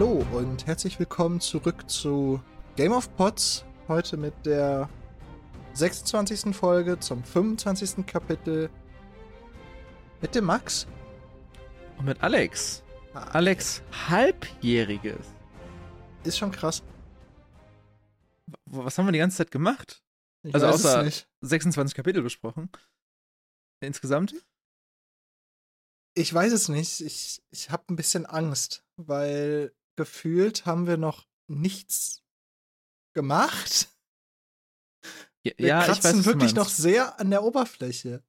Hallo und herzlich willkommen zurück zu Game of Pots. Heute mit der 26. Folge zum 25. Kapitel mit dem Max. Und mit Alex. Alex Halbjähriges. Ist schon krass. Was haben wir die ganze Zeit gemacht? Ich Also weiß es außer- nicht. 26 Kapitel besprochen. Insgesamt? Ich weiß es nicht. Ich, ich habe ein bisschen Angst, weil gefühlt haben wir noch nichts gemacht. Ja, Wir ja ich weiß, kratzen was du wirklich noch sehr an der Oberfläche.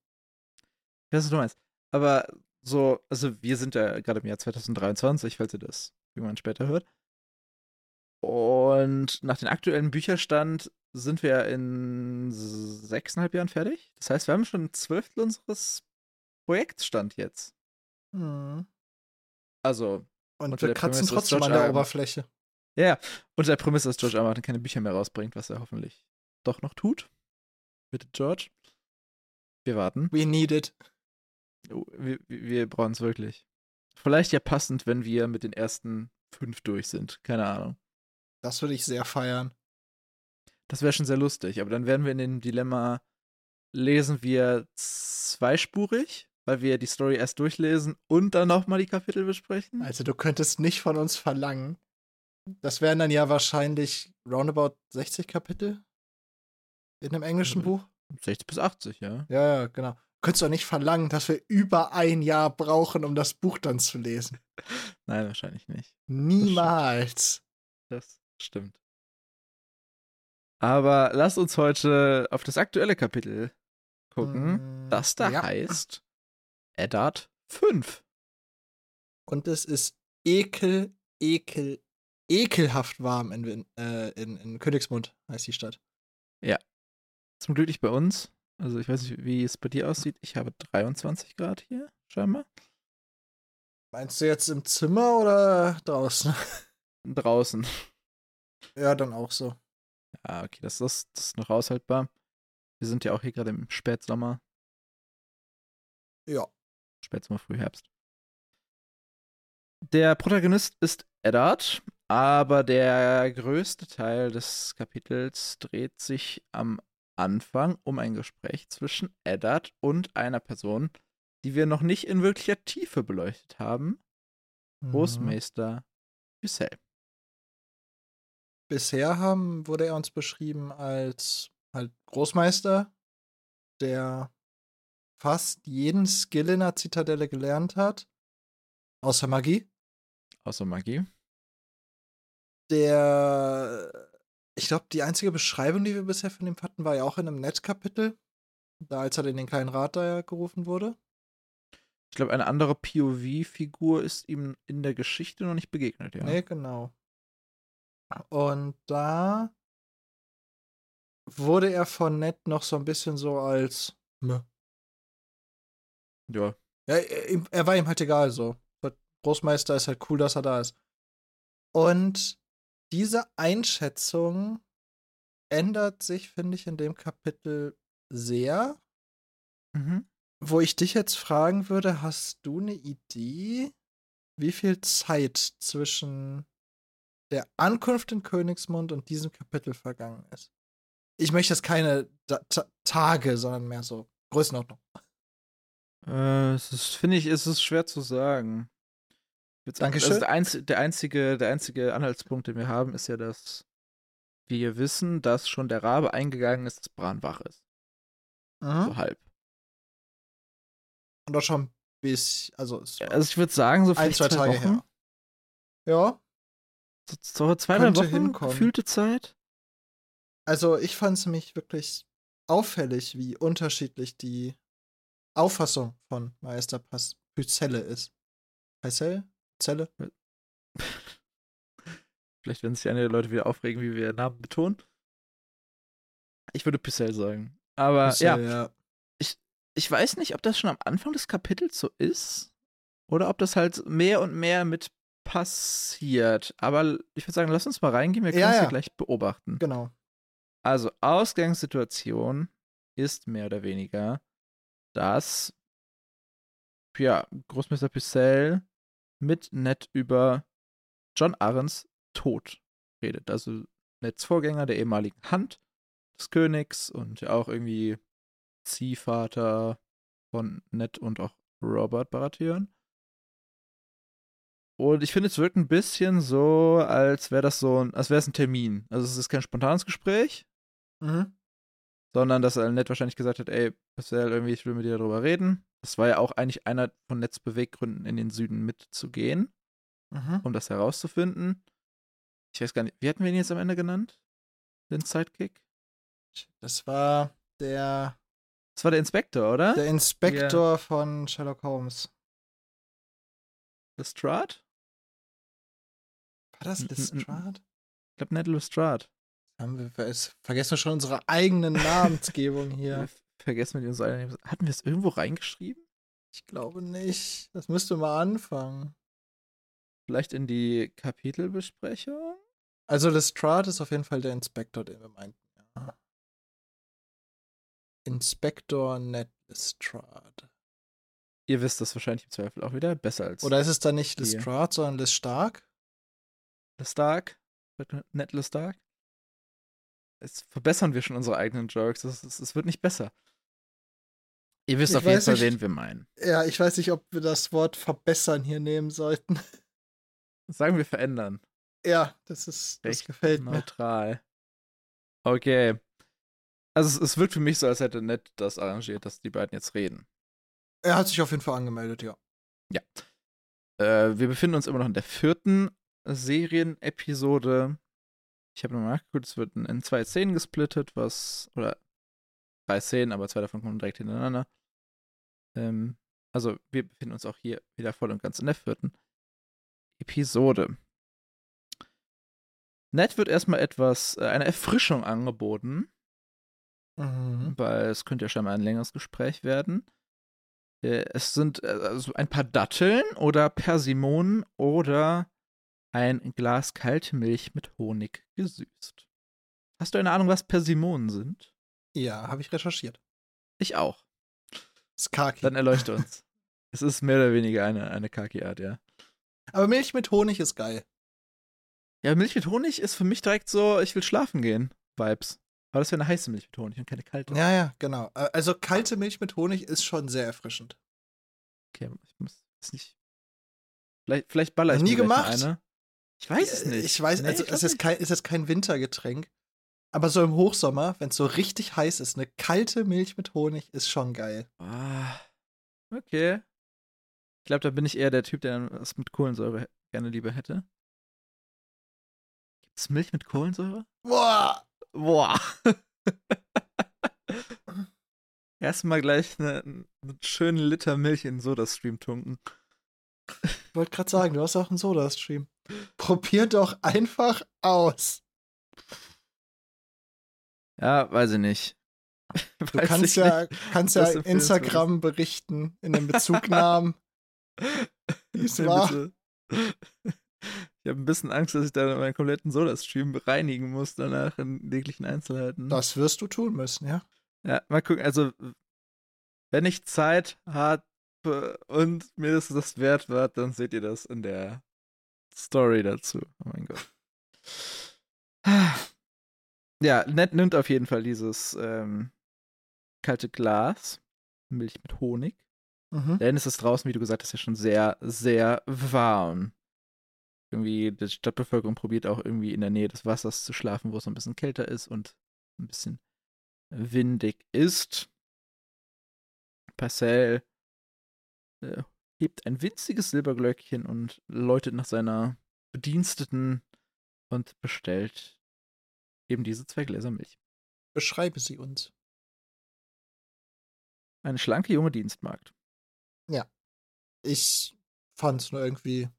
Ich weiß, was du meinst. Aber so, also wir sind ja gerade im Jahr 2023, falls ihr das irgendwann später hört. Und nach dem aktuellen Bücherstand sind wir in sechseinhalb Jahren fertig. Das heißt, wir haben schon ein Zwölftel unseres Projektstand jetzt. Hm. Also, Und Unter wir der kratzen Prämisse, dass trotzdem an der. Oberfläche. Ja, unter der Prämisse, dass George R. Martin keine Bücher mehr rausbringt, was er hoffentlich doch noch tut. Bitte, George. Wir warten. We need it. Oh, Wir, wir brauchen es wirklich. Vielleicht ja passend, wenn wir mit den ersten fünf durch sind. Keine Ahnung. Das würde ich sehr feiern. Das wäre schon sehr lustig. Aber dann wären wir in dem Dilemma, lesen wir zweispurig, weil wir die Story erst durchlesen und dann nochmal die Kapitel besprechen? Also du könntest nicht von uns verlangen. Das wären dann ja wahrscheinlich roundabout 60 Kapitel in einem englischen Mhm. Buch. 60 bis 80, ja. Ja, ja, genau. Könntest doch nicht verlangen, dass wir über ein Jahr brauchen, um das Buch dann zu lesen. Nein, wahrscheinlich nicht. Niemals. Das stimmt. Aber lass uns heute auf das aktuelle Kapitel gucken, Mm, das da ja. heißt Eddard 5. Und es ist ekel, ekel, ekelhaft warm in, äh, in, in Königsmund, heißt die Stadt. Zum Glück nicht bei uns. Also ich weiß nicht, wie es bei dir aussieht. Ich habe 23 Grad hier, scheinbar. Meinst du jetzt im Zimmer oder draußen? Draußen. ja, dann auch so. Ja, okay, das, das, das ist noch aushaltbar. Wir sind ja auch hier gerade im Spätsommer. Ja. Spätsommer, Frühherbst. Der Protagonist ist Eddard, aber der größte Teil des Kapitels dreht sich am Anfang um ein Gespräch zwischen Eddard und einer Person, die wir noch nicht in wirklicher Tiefe beleuchtet haben, Mhm. Großmeister Hüssel. Bisher haben, wurde er uns beschrieben als halt Großmeister, der fast jeden Skill in der Zitadelle gelernt hat, außer Magie. Außer Magie. Der, ich glaube, die einzige Beschreibung, die wir bisher von ihm hatten, war ja auch in einem Netzkapitel, da als er in den kleinen Rat da gerufen wurde. Ich glaube, eine andere POV-Figur ist ihm in der Geschichte noch nicht begegnet, ja. Nee, genau. Und da wurde er von Ned noch so ein bisschen so als. Ja, Ja, er, ihm- er war ihm halt egal so. Großmeister ist halt cool, dass er da ist. Und diese Einschätzung ändert sich, finde ich, in dem Kapitel sehr. Mhm. Wo ich dich jetzt fragen würde, hast du eine Idee, wie viel Zeit zwischen der Ankunft in Königsmund und diesem Kapitel vergangen ist? Ich möchte jetzt keine Ta Tage, sondern mehr so Größenordnung. Äh, finde ich, es ist schwer zu sagen. Sagen, Dankeschön. Also der, einz der, einzige, der einzige Anhaltspunkt, den wir haben, ist ja, dass wir wissen, dass schon der Rabe eingegangen ist, dass Bran wach ist. Mhm. So halb. Und auch schon bis, also Also ich würde sagen, so ein, vielleicht zwei Tage Wochen. her. Ja, So, so zwei, drei Wochen hinkommen. gefühlte Zeit. also ich fand es nämlich wirklich auffällig, wie unterschiedlich die Auffassung von Meister Pyzelle ist. Pyzelle? Zelle? Vielleicht werden sich einige Leute wieder aufregen, wie wir Namen betonen. Ich würde Picel sagen. Aber ja, Pyzelle, ja. ich weiß nicht, ob das schon am Anfang des Kapitels so ist oder ob das halt mehr und mehr mit passiert. Aber ich würde sagen, lass uns mal reingehen, wir können Ja, es ja ja. gleich beobachten. Genau. Also, Ausgangssituation ist mehr oder weniger, dass ja, Großmeister Picel mit Ned über John Arrens Tod redet. Also Neds Vorgänger, der ehemaligen Hand des Königs und ja auch irgendwie Ziehvater von Ned und auch Robert Baratheon. Und ich finde, es wirkt ein bisschen so, als wäre das so ein, als wäre es ein Termin. Also es ist kein spontanes Gespräch, Mhm. Sondern dass er Ned wahrscheinlich gesagt hat, ey, das wäre irgendwie, ich will mit dir darüber reden. Das war ja auch eigentlich einer von Neds Beweggründen, in den Süden mitzugehen, Mhm. um das herauszufinden. Ich weiß gar nicht, wie hatten wir ihn jetzt am Ende genannt? Den Sidekick? Das war der, Das war der Inspektor, oder? der Inspektor von Sherlock Holmes. Lestrade? War das Lestrade? Ich glaube, Ned Lestrade. Haben wir ver- vergessen wir schon unsere eigenen Namensgebung hier. Vergessen wir die uns alle. Hatten wir es irgendwo reingeschrieben? Ich glaube nicht. Das müsste mal anfangen. Vielleicht in die Kapitelbesprechung? Also Lestrade ist auf jeden Fall der Inspektor, den wir meinten. Ja. Inspektor Ned Lestrade. Ihr wisst das wahrscheinlich im Zweifel auch wieder. Besser als Oder ist es dann nicht. Lestrade, sondern Lestark? Lestark. Ned Lestark. Jetzt verbessern wir schon unsere eigenen Jokes. Es, wird nicht besser. Ihr wisst Ich auf jeden Fall, nicht. wen wir meinen. Ja, ich weiß nicht, ob wir das Wort verbessern hier nehmen sollten. Sagen wir verändern. Ja, das ist, das Recht gefällt mir. Neutral. Okay. Also es, es wirkt für mich so, als hätte Ned das arrangiert, dass die beiden jetzt reden. Er hat sich auf jeden Fall angemeldet, ja. Äh, wir befinden uns immer noch in der vierten Serienepisode. Ich habe nochmal nachgeguckt, es wird in, zwei Szenen gesplittet, was, oder drei Szenen, aber zwei davon kommen direkt hintereinander. Ähm, also wir befinden uns auch hier wieder voll und ganz in der vierten Episode. Ned wird erstmal etwas, äh, eine Erfrischung angeboten, Mhm. weil es könnte ja scheinbar ein längeres Gespräch werden. Äh, Es sind äh, also ein paar Datteln oder Persimonen oder ein Glas kalte Milch mit Honig gesüßt. Hast du eine Ahnung, was Persimonen sind? Ja, habe ich recherchiert. Ich auch. Skaki. Dann erleuchte uns. es ist mehr oder weniger eine, eine Kaki-Art, ja. Aber Milch mit Honig ist geil. Ja, Milch mit Honig ist für mich direkt so, ich will schlafen gehen, Vibes. Aber das wäre eine heiße Milch mit Honig und keine kalte. Ja, ja, genau. Äh, Also kalte Milch mit Honig ist schon sehr erfrischend. Okay, ich muss es nicht. Vielleicht, vielleicht baller ich Nie gemacht? eine. Ich weiß es nicht. Ich weiß, Nee, also ich es ist, kein, ist jetzt kein Wintergetränk. Aber so im Hochsommer, wenn es so richtig heiß ist, eine kalte Milch mit Honig ist schon geil. Ah, okay. Ich glaube, da bin ich eher der Typ, der was mit Kohlensäure gerne lieber hätte. Gibt es Milch mit Kohlensäure? Boah! Boah. Erstmal gleich eine, einen schönen Liter Milch in den Sodastream tunken. Ich wollte gerade sagen, du hast auch einen Soda-Stream. Probier doch einfach aus. Ja, weiß ich nicht. Du Weiß kannst ich ja, nicht. kannst ja Instagram berichten in den Bezugnahmen. wie es war. Ich habe ein bisschen Angst, dass ich da meinen kompletten Soda-Stream bereinigen muss danach in jeglichen Einzelheiten. Das wirst du tun müssen, ja. Ja, mal gucken. Also, wenn ich Zeit habe und mir das das wert wird, dann seht ihr das in der Story dazu. Oh mein Gott. Ja, Ned nimmt auf jeden Fall dieses ähm, kalte Glas, Milch mit Honig. Mhm. Denn es ist draußen, wie du gesagt hast, ja schon sehr, sehr warm. Irgendwie, die Stadtbevölkerung probiert auch irgendwie in der Nähe des Wassers zu schlafen, wo es ein bisschen kälter ist und ein bisschen windig ist. Parcell äh, hebt ein winziges Silberglöckchen und läutet nach seiner Bediensteten und bestellt eben diese zwei Gläser Milch. Beschreibe sie uns. Eine schlanke junge Dienstmagd. Ich fand es nur irgendwie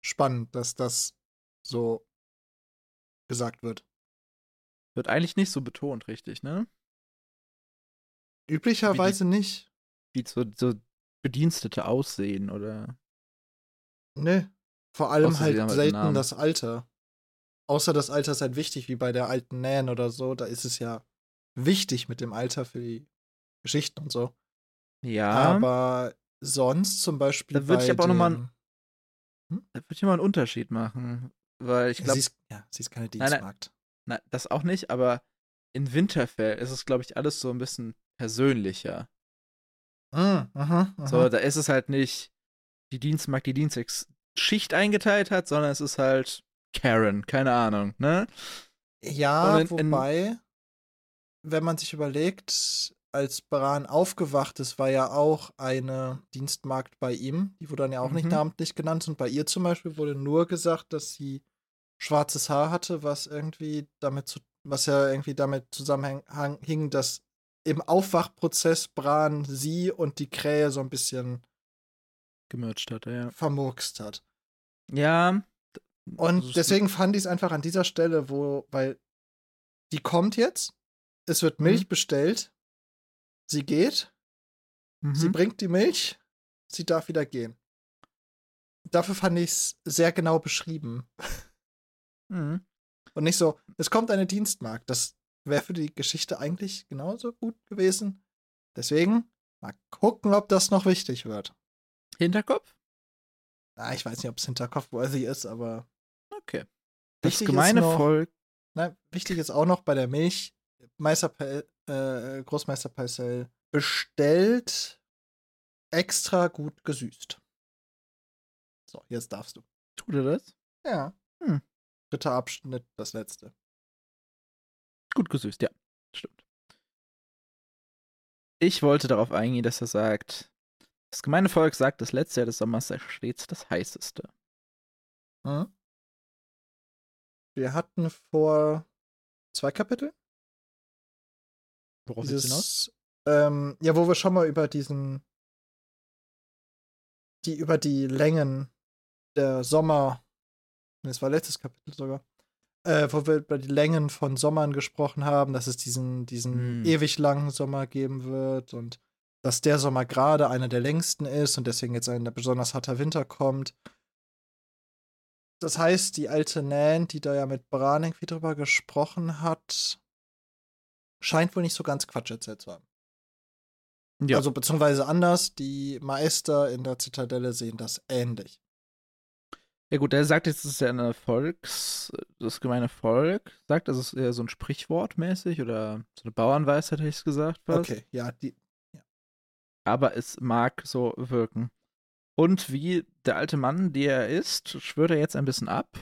spannend, dass das so gesagt wird. Wird eigentlich nicht so betont, richtig, ne? Üblicherweise nicht. Wie so, so Bedienstete aussehen oder. Ne. Vor allem Außer halt halt selten das Alter. Außer das Alter ist halt wichtig, wie bei der alten Nan oder so. Da ist es ja wichtig mit dem Alter für die Geschichten und so. Ja, Aber sonst zum Beispiel. Da würd ich aber auch noch mal dem- da würde ich mal einen Unterschied machen. weil ich glaube. sie, ist, ja, sie ist keine Nein, nein. Na, das auch nicht, aber in Winterfell ist es, glaube ich, alles so ein bisschen persönlicher. Mhm, mhm, mhm. So, da ist es halt nicht die Dienstmagd, die Dienstschicht eingeteilt hat, sondern es ist halt Karen, keine Ahnung, ne? Ja, in- in- wobei, wenn man sich überlegt, als Bran aufgewacht ist, war ja auch eine Dienstmagd bei ihm. Die wurde dann ja auch nicht Mhm. namentlich genannt. Und bei ihr zum Beispiel wurde nur gesagt, dass sie schwarzes Haar hatte, was irgendwie damit zu, was ja irgendwie damit zusammenhing, dass im Aufwachprozess Bran sie und die Krähe so ein bisschen Gemercht hat, ja. vermurkst hat. Ja. Und ist- deswegen fand ich es einfach an dieser Stelle, wo, weil die kommt jetzt, es wird Mhm. Milch bestellt, sie geht, sie Mhm. bringt die Milch, sie darf wieder gehen. Dafür fand ich es sehr genau beschrieben. Mhm. Und nicht so, es kommt eine Dienstmagd. Das wäre für die Geschichte eigentlich genauso gut gewesen. Deswegen mal gucken, ob das noch wichtig wird. Hinterkopf? Na, ich weiß nicht, ob es hinterkopfworthy ist, aber Okay. Das Wichtig ist gemeine noch- Volk. Na, wichtig ist auch noch bei der Milch, Meister äh, Großmeister Parcell bestellt extra gut gesüßt. So, jetzt darfst du. Tut er das? Ja. Hm. Dritter Abschnitt, das letzte. Gut gesüßt, ja. Stimmt. Ich wollte darauf eingehen, dass er sagt, das gemeine Volk sagt, das letzte Jahr des Sommers sei stets das heißeste. Hm? Wir hatten vor zwei Kapiteln Worauf du hinaus? ähm, ja, wo wir schon mal über diesen, die über die Längen der Sommer, das war letztes Kapitel sogar, äh, wo wir über die Längen von Sommern gesprochen haben, dass es diesen, diesen Hm. ewig langen Sommer geben wird und dass der Sommer gerade einer der längsten ist und deswegen jetzt ein besonders harter Winter kommt. Das heißt, die alte Nan, die da ja mit Bran irgendwie drüber gesprochen hat, scheint wohl nicht so ganz Quatsch erzählt zu haben. Ja, Also beziehungsweise anders, die Meister in der Zitadelle sehen das ähnlich. Ja gut, er sagt jetzt, es ist ja eine Volks, das gemeine Volk, sagt, das ist eher so ein Sprichwort mäßig oder so eine Bauernweisheit, hätte ich es gesagt. fast. Okay, ja, die, aber es mag so wirken. Und wie der alte Mann, der er ist, schwört er jetzt ein bisschen ab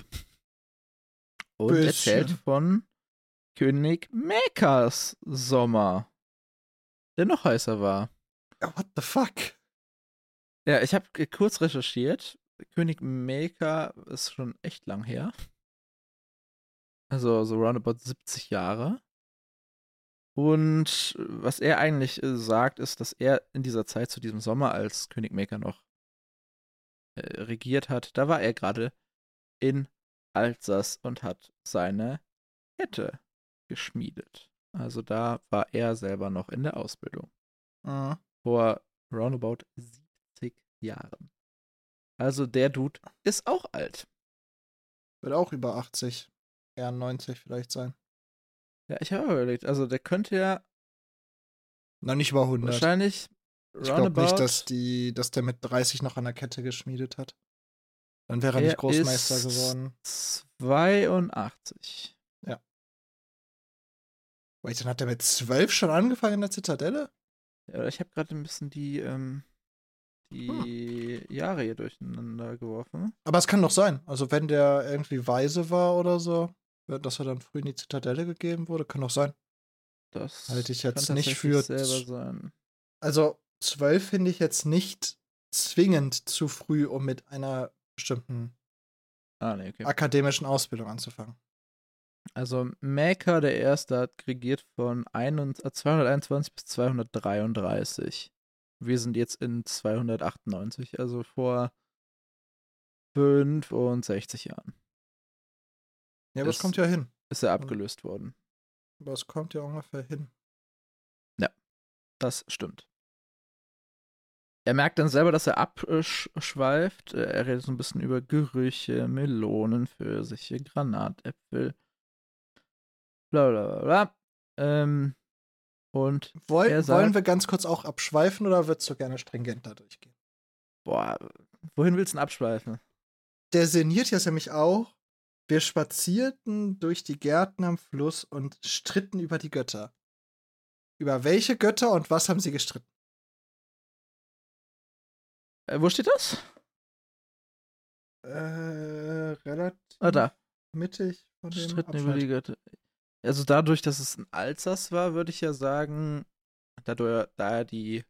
und Bisschen. erzählt von König Mekas Sommer, der noch heißer war. Ja, what the fuck? Ja, ich habe kurz recherchiert. König Meka ist schon echt lang her. Also so roundabout 70 Jahre. Und was er eigentlich äh, sagt, ist, dass er in dieser Zeit zu diesem Sommer, als König Meka noch äh, regiert hat, da war er gerade in Alsace und hat seine Kette geschmiedet. Also da war er selber noch in der Ausbildung Mhm. vor roundabout 70 Jahren. Also der Dude ist auch alt. Wird auch über 80, eher 90 vielleicht sein. Ja, ich habe überlegt, also der könnte ja Noch nicht über 100. wahrscheinlich ich glaube nicht, dass, die, dass der mit 30 noch an der Kette geschmiedet hat. Dann wäre er Er nicht Großmeister ist geworden. 82. Wait, dann hat er mit 12 schon angefangen in der Zitadelle? Ja, ich habe gerade ein bisschen die, ähm, die Hm. Jahre hier durcheinander geworfen. Aber es kann doch sein. Also, wenn der irgendwie weise war oder so, dass er dann früh in die Zitadelle gegeben wurde, kann doch sein. Das Halte ich jetzt nicht für selber z- sein. Also, 12 finde ich jetzt nicht zwingend zu früh, um mit einer bestimmten Ah, nee, okay. akademischen Ausbildung anzufangen. Also Maker, der Erste, hat regiert von 21 äh, 221 bis 233. Wir sind jetzt in 298, also vor 65 Jahren Ja, aber es kommt ja hin. ist er abgelöst worden. Aber es kommt ja ungefähr hin. Das stimmt. Er merkt dann selber, dass er abschweift. Er redet so ein bisschen über Gerüche, Melonen, Pfirsiche, Granatäpfel. Bla bla bla bla. Ähm, und Woll, sagt- wollen wir ganz kurz auch abschweifen oder würdest du gerne stringenter durchgehen? boah, wohin willst du denn abschweifen? Der sinniert jetzt nämlich auch, Wir spazierten durch die Gärten am Fluss und stritten über die Götter. Über welche Götter und was haben sie gestritten? Äh, wo steht das? Äh, relativ Ah, da. mittig von dem Stritten Abschnitt. über die Götter. Also dadurch, dass es ein Alsace war, würde ich ja sagen, dadurch, da die,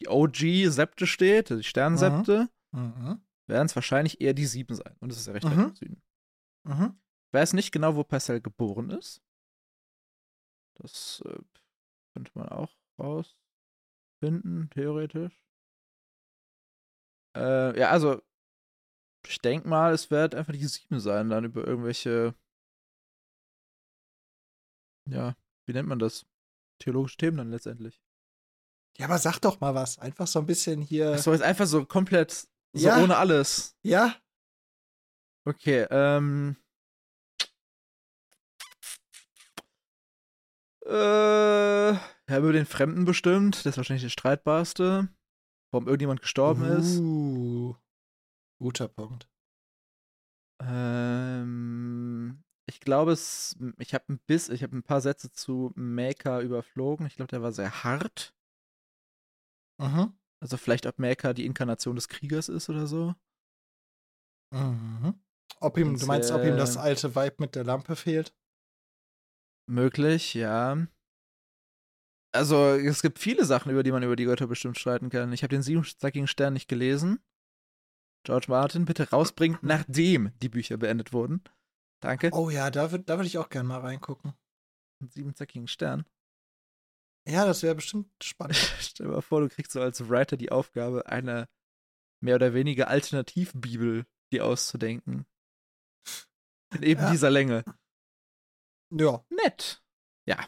die OG-Septe steht, also die Sternensepte, Mhm. werden es wahrscheinlich eher die sieben sein. Und das ist ja recht weit Mhm. im Süden. Mhm. Ich weiß nicht genau, wo Parcell geboren ist. Das äh, könnte man auch rausfinden, theoretisch. Äh, ja, also, ich denke mal, es wird einfach die sieben sein, dann über irgendwelche, ja, wie nennt man das? Theologische Themen dann letztendlich. Ja, aber sag doch mal was. Einfach so ein bisschen hier. Das war jetzt einfach so komplett, so Ja. ohne alles. Ja? Okay, ähm. Äh, ja, über den Fremden bestimmt. Das ist wahrscheinlich der streitbarste. Warum irgendjemand gestorben ist. Uh, guter Punkt. Ähm, ich glaube, es, ich habe ein Biss, ich habe ein paar Sätze zu Maker überflogen. Ich glaube, der war sehr hart. Mhm. Also vielleicht, ob Maker die Inkarnation des Kriegers ist oder so. Mhm. Ob ihm, Und du meinst, ob ihm das sehr- alte Vibe mit der Lampe fehlt? Möglich, ja. Also, es gibt viele Sachen, über die man über die Götter bestimmt streiten kann. Ich habe den siebenzackigen Stern nicht gelesen. George Martin, bitte rausbringen, nachdem die Bücher beendet wurden. Danke. Oh ja, da würde da würd ich auch gerne mal reingucken. Den siebenzackigen Stern. Ja, das wäre bestimmt spannend. Stell dir mal vor, du kriegst so als Writer die Aufgabe, eine mehr oder weniger Alternativbibel dir auszudenken. In eben Ja. dieser Länge. ja. Nett. Ja.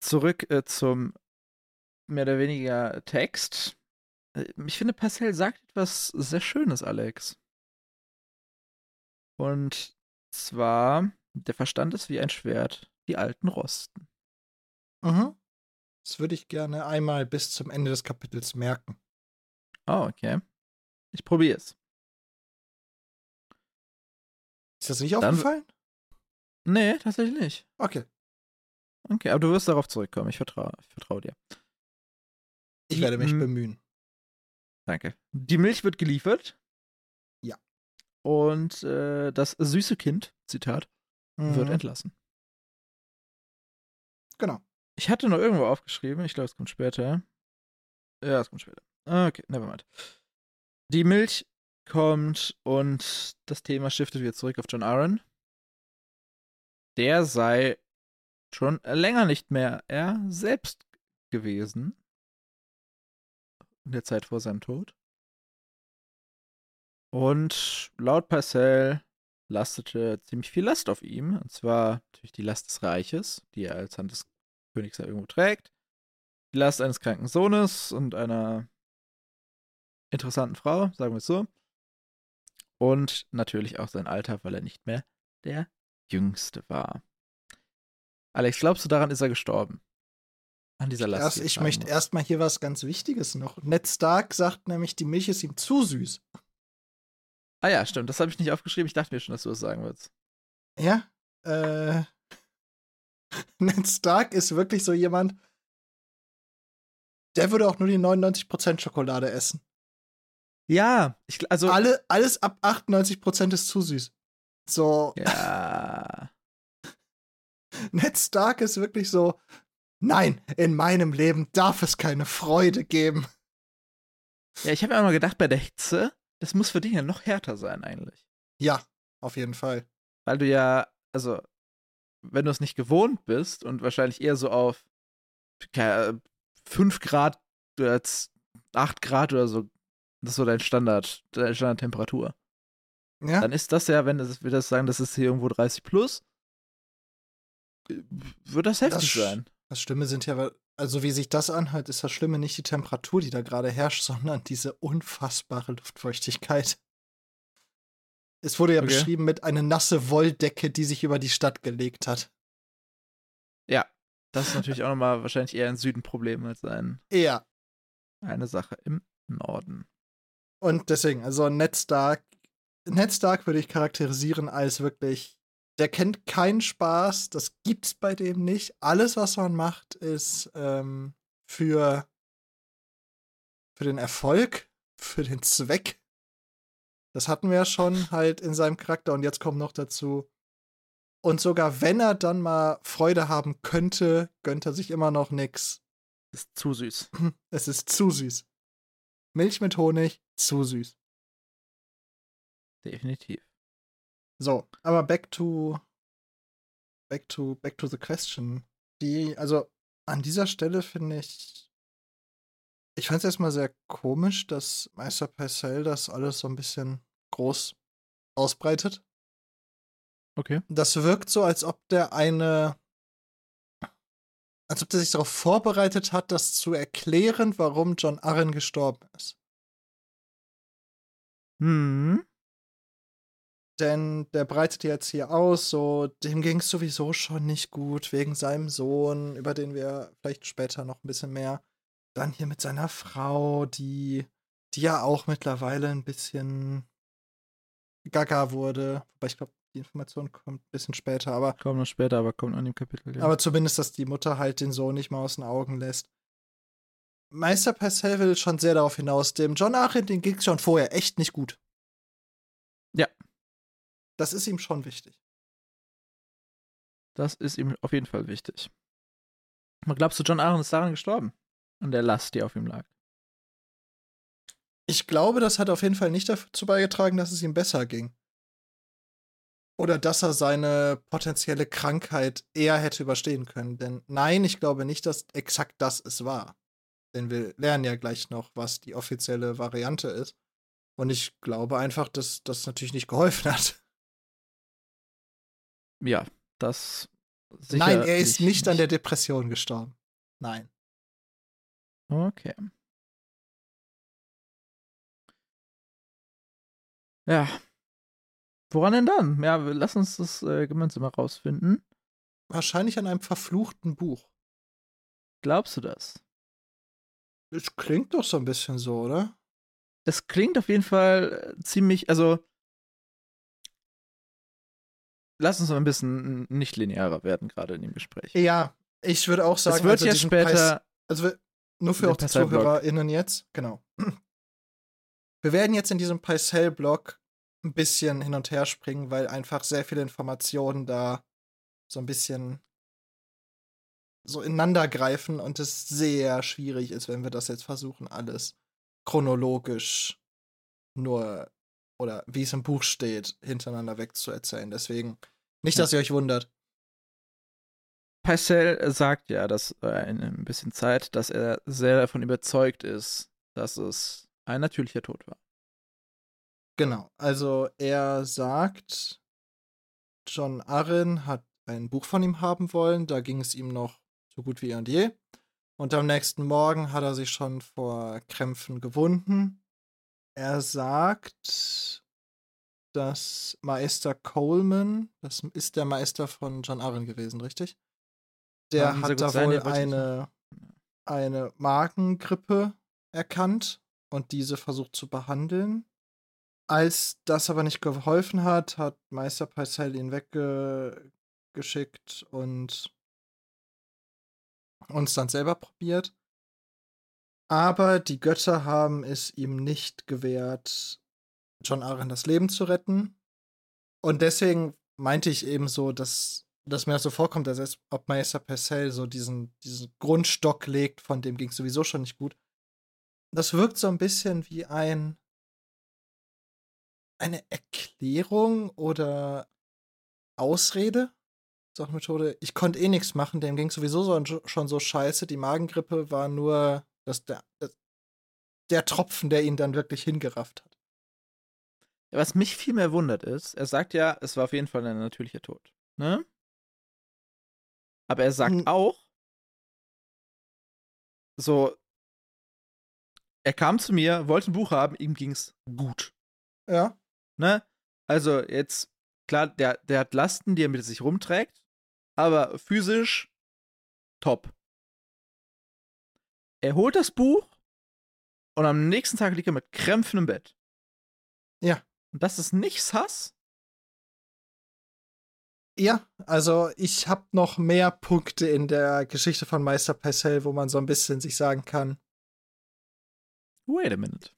Zurück äh, zum mehr oder weniger Text. Äh, Ich finde, Parcell sagt etwas sehr Schönes, Alex. Und zwar, der Verstand ist wie ein Schwert, die Alten rosten. Mhm. Das würde ich gerne einmal bis zum Ende des Kapitels merken. Oh, okay. Ich probiere es. Ist das nicht Dann- aufgefallen? Nee, tatsächlich nicht. Okay. Okay, aber du wirst darauf zurückkommen. Ich vertraue ich vertrau dir. Ich werde mich bemühen. Danke. Die Milch wird geliefert. Und äh, das süße Kind, Zitat, wird Mhm. entlassen. Genau. Ich hatte noch irgendwo aufgeschrieben, ich glaube, es kommt später. Ja, es kommt später. Okay, nevermind. Die Milch kommt und das Thema shiftet wieder zurück auf John Aaron. Der sei schon länger nicht mehr er selbst gewesen. In der Zeit vor seinem Tod. Und laut Parcell lastete ziemlich viel Last auf ihm. Und zwar natürlich die Last des Reiches, die er als Hand des Königs ja irgendwo trägt. Die Last eines kranken Sohnes und einer interessanten Frau, sagen wir es so. Und natürlich auch sein Alter, weil er nicht mehr der Jüngste war. Alex, glaubst du, daran ist er gestorben? An dieser Last. Erst, er ich möchte erstmal hier was ganz Wichtiges noch. Ned Stark sagt nämlich, die Milch ist ihm zu süß. Ah ja, stimmt. Das habe ich nicht aufgeschrieben. Ich dachte mir schon, dass du das sagen würdest. Ja, äh. Ned Stark ist wirklich so jemand, der würde auch nur die 99% Schokolade essen. Ja, ich, also. Alle, alles ab 98% ist zu süß. So, Ja. Ned Stark ist wirklich so, nein, in meinem Leben darf es keine Freude geben. Ja, ich habe mir auch mal gedacht, bei der Hitze, das muss für dich ja noch härter sein, eigentlich. Ja, auf jeden Fall. Weil du ja, also, wenn du es nicht gewohnt bist und wahrscheinlich eher so auf 5 Grad oder 8 Grad oder so, das ist so dein Standard, deine Standardtemperatur. Ja, Dann ist das ja, wenn das, wir das sagen, das ist hier irgendwo 30 plus, äh, wird das heftig sch- sein. das Schlimme sind ja, also wie sich das anhört, ist das Schlimme nicht die Temperatur, die da gerade herrscht, sondern diese unfassbare Luftfeuchtigkeit. Es wurde ja Okay. beschrieben mit einer nasse Wolldecke, die sich über die Stadt gelegt hat. Ja, das ist natürlich auch nochmal wahrscheinlich eher ein Südenproblem als ein, Ja, eine Sache im Norden. Und deswegen, also Ned Stark, Ned Stark würde ich charakterisieren als wirklich, der kennt keinen Spaß, das gibt's bei dem nicht. Alles, was man macht, ist ähm, für, für den Erfolg, für den Zweck. Das hatten wir ja schon halt in seinem Charakter und jetzt kommt noch dazu. Und sogar wenn er dann mal Freude haben könnte, gönnt er sich immer noch nix. Ist zu süß. Es ist zu süß. Milch mit Honig, zu süß. Definitiv. So, aber back to back to back to the question. Die, also an dieser Stelle finde ich, ich fand es erstmal sehr komisch, dass Meister Parcell das alles so ein bisschen groß ausbreitet. Okay. Das wirkt so, als ob der eine, als ob der sich darauf vorbereitet hat, das zu erklären, warum John Arryn gestorben ist. Hm. Denn der breitet jetzt hier aus, so, dem ging es sowieso schon nicht gut, wegen seinem Sohn, über den wir vielleicht später noch ein bisschen mehr. Dann hier mit seiner Frau, die, die ja auch mittlerweile ein bisschen gaga wurde. Wobei ich glaube, die Information kommt ein bisschen später, aber. Kommt noch später, aber kommt in dem Kapitel. Ja. Aber zumindest, dass die Mutter halt den Sohn nicht mal aus den Augen lässt. Meister Purcell will schon sehr darauf hinaus. Dem John Arryn, den ging es schon vorher echt nicht gut. Ja. Das ist ihm schon wichtig. Das ist ihm auf jeden Fall wichtig. Aber glaubst du, John Arryn ist daran gestorben? An der Last, die auf ihm lag? Ich glaube, das hat auf jeden Fall nicht dazu beigetragen, dass es ihm besser ging. Oder dass er seine potenzielle Krankheit eher hätte überstehen können. Denn nein, ich glaube nicht, dass exakt das es war. Denn wir lernen ja gleich noch, was die offizielle Variante ist. Und ich glaube einfach, dass das natürlich nicht geholfen hat. Ja, das. Nein, er ist nicht, nicht an der Depression gestorben. Nein. Okay. Ja. Woran denn dann? Ja, lass uns das äh, gemeinsam mal rausfinden. Wahrscheinlich an einem verfluchten Buch. Glaubst du das? Es klingt doch so ein bisschen so, oder? Es klingt auf jeden Fall äh, ziemlich, also lass uns mal ein bisschen nicht linearer werden, gerade in dem Gespräch. Ja, ich würde auch sagen, es wird also ja später. Preis, also nur für auch die ZuhörerInnen jetzt, genau. Wir werden jetzt in diesem Paisel-Block ein bisschen hin und her springen, weil einfach sehr viele Informationen da so ein bisschen so ineinander greifen und es sehr schwierig ist, wenn wir das jetzt versuchen, alles chronologisch nur oder wie es im Buch steht, hintereinander wegzuerzählen. Deswegen nicht, dass ihr euch wundert. Parcell sagt ja, dass äh, in ein bisschen Zeit, dass er sehr davon überzeugt ist, dass es ein natürlicher Tod war. Genau, also er sagt, John Arryn hat ein Buch von ihm haben wollen, da ging es ihm noch so gut wie eh und je. Und am nächsten Morgen hat er sich schon vor Krämpfen gewunden. Er sagt, dass Meister Coleman, das ist der Meister von John Arryn gewesen, richtig? Der ja, hat da wohl eine, eine Magengrippe erkannt und diese versucht zu behandeln. Als das aber nicht geholfen hat, hat Meister Parcell ihn weggeschickt und uns dann selber probiert. Aber die Götter haben es ihm nicht gewährt, John Arryn das Leben zu retten. Und deswegen meinte ich eben so, dass, dass mir das so vorkommt, dass es, ob Meister Percel so diesen, diesen Grundstock legt, von dem ging es sowieso schon nicht gut. Das wirkt so ein bisschen wie ein eine Erklärung oder Ausrede Methode. Ich konnte eh nichts machen, dem ging sowieso so, schon so scheiße. Die Magengrippe war nur das, der, der Tropfen, der ihn dann wirklich hingerafft hat. Was mich viel mehr wundert ist, er sagt ja, es war auf jeden Fall ein natürlicher Tod. Ne? Aber er sagt hm. auch, so, er kam zu mir, wollte ein Buch haben, ihm ging's gut. Ja. Ne? Also jetzt, klar, der, der hat Lasten, die er mit sich rumträgt aber physisch top. Er holt das Buch und am nächsten Tag liegt er mit Krämpfen im Bett. Ja. Und das ist nicht Sass? Ja, also ich habe noch mehr Punkte in der Geschichte von Meister Purcell, wo man so ein bisschen sich sagen kann. Wait a minute.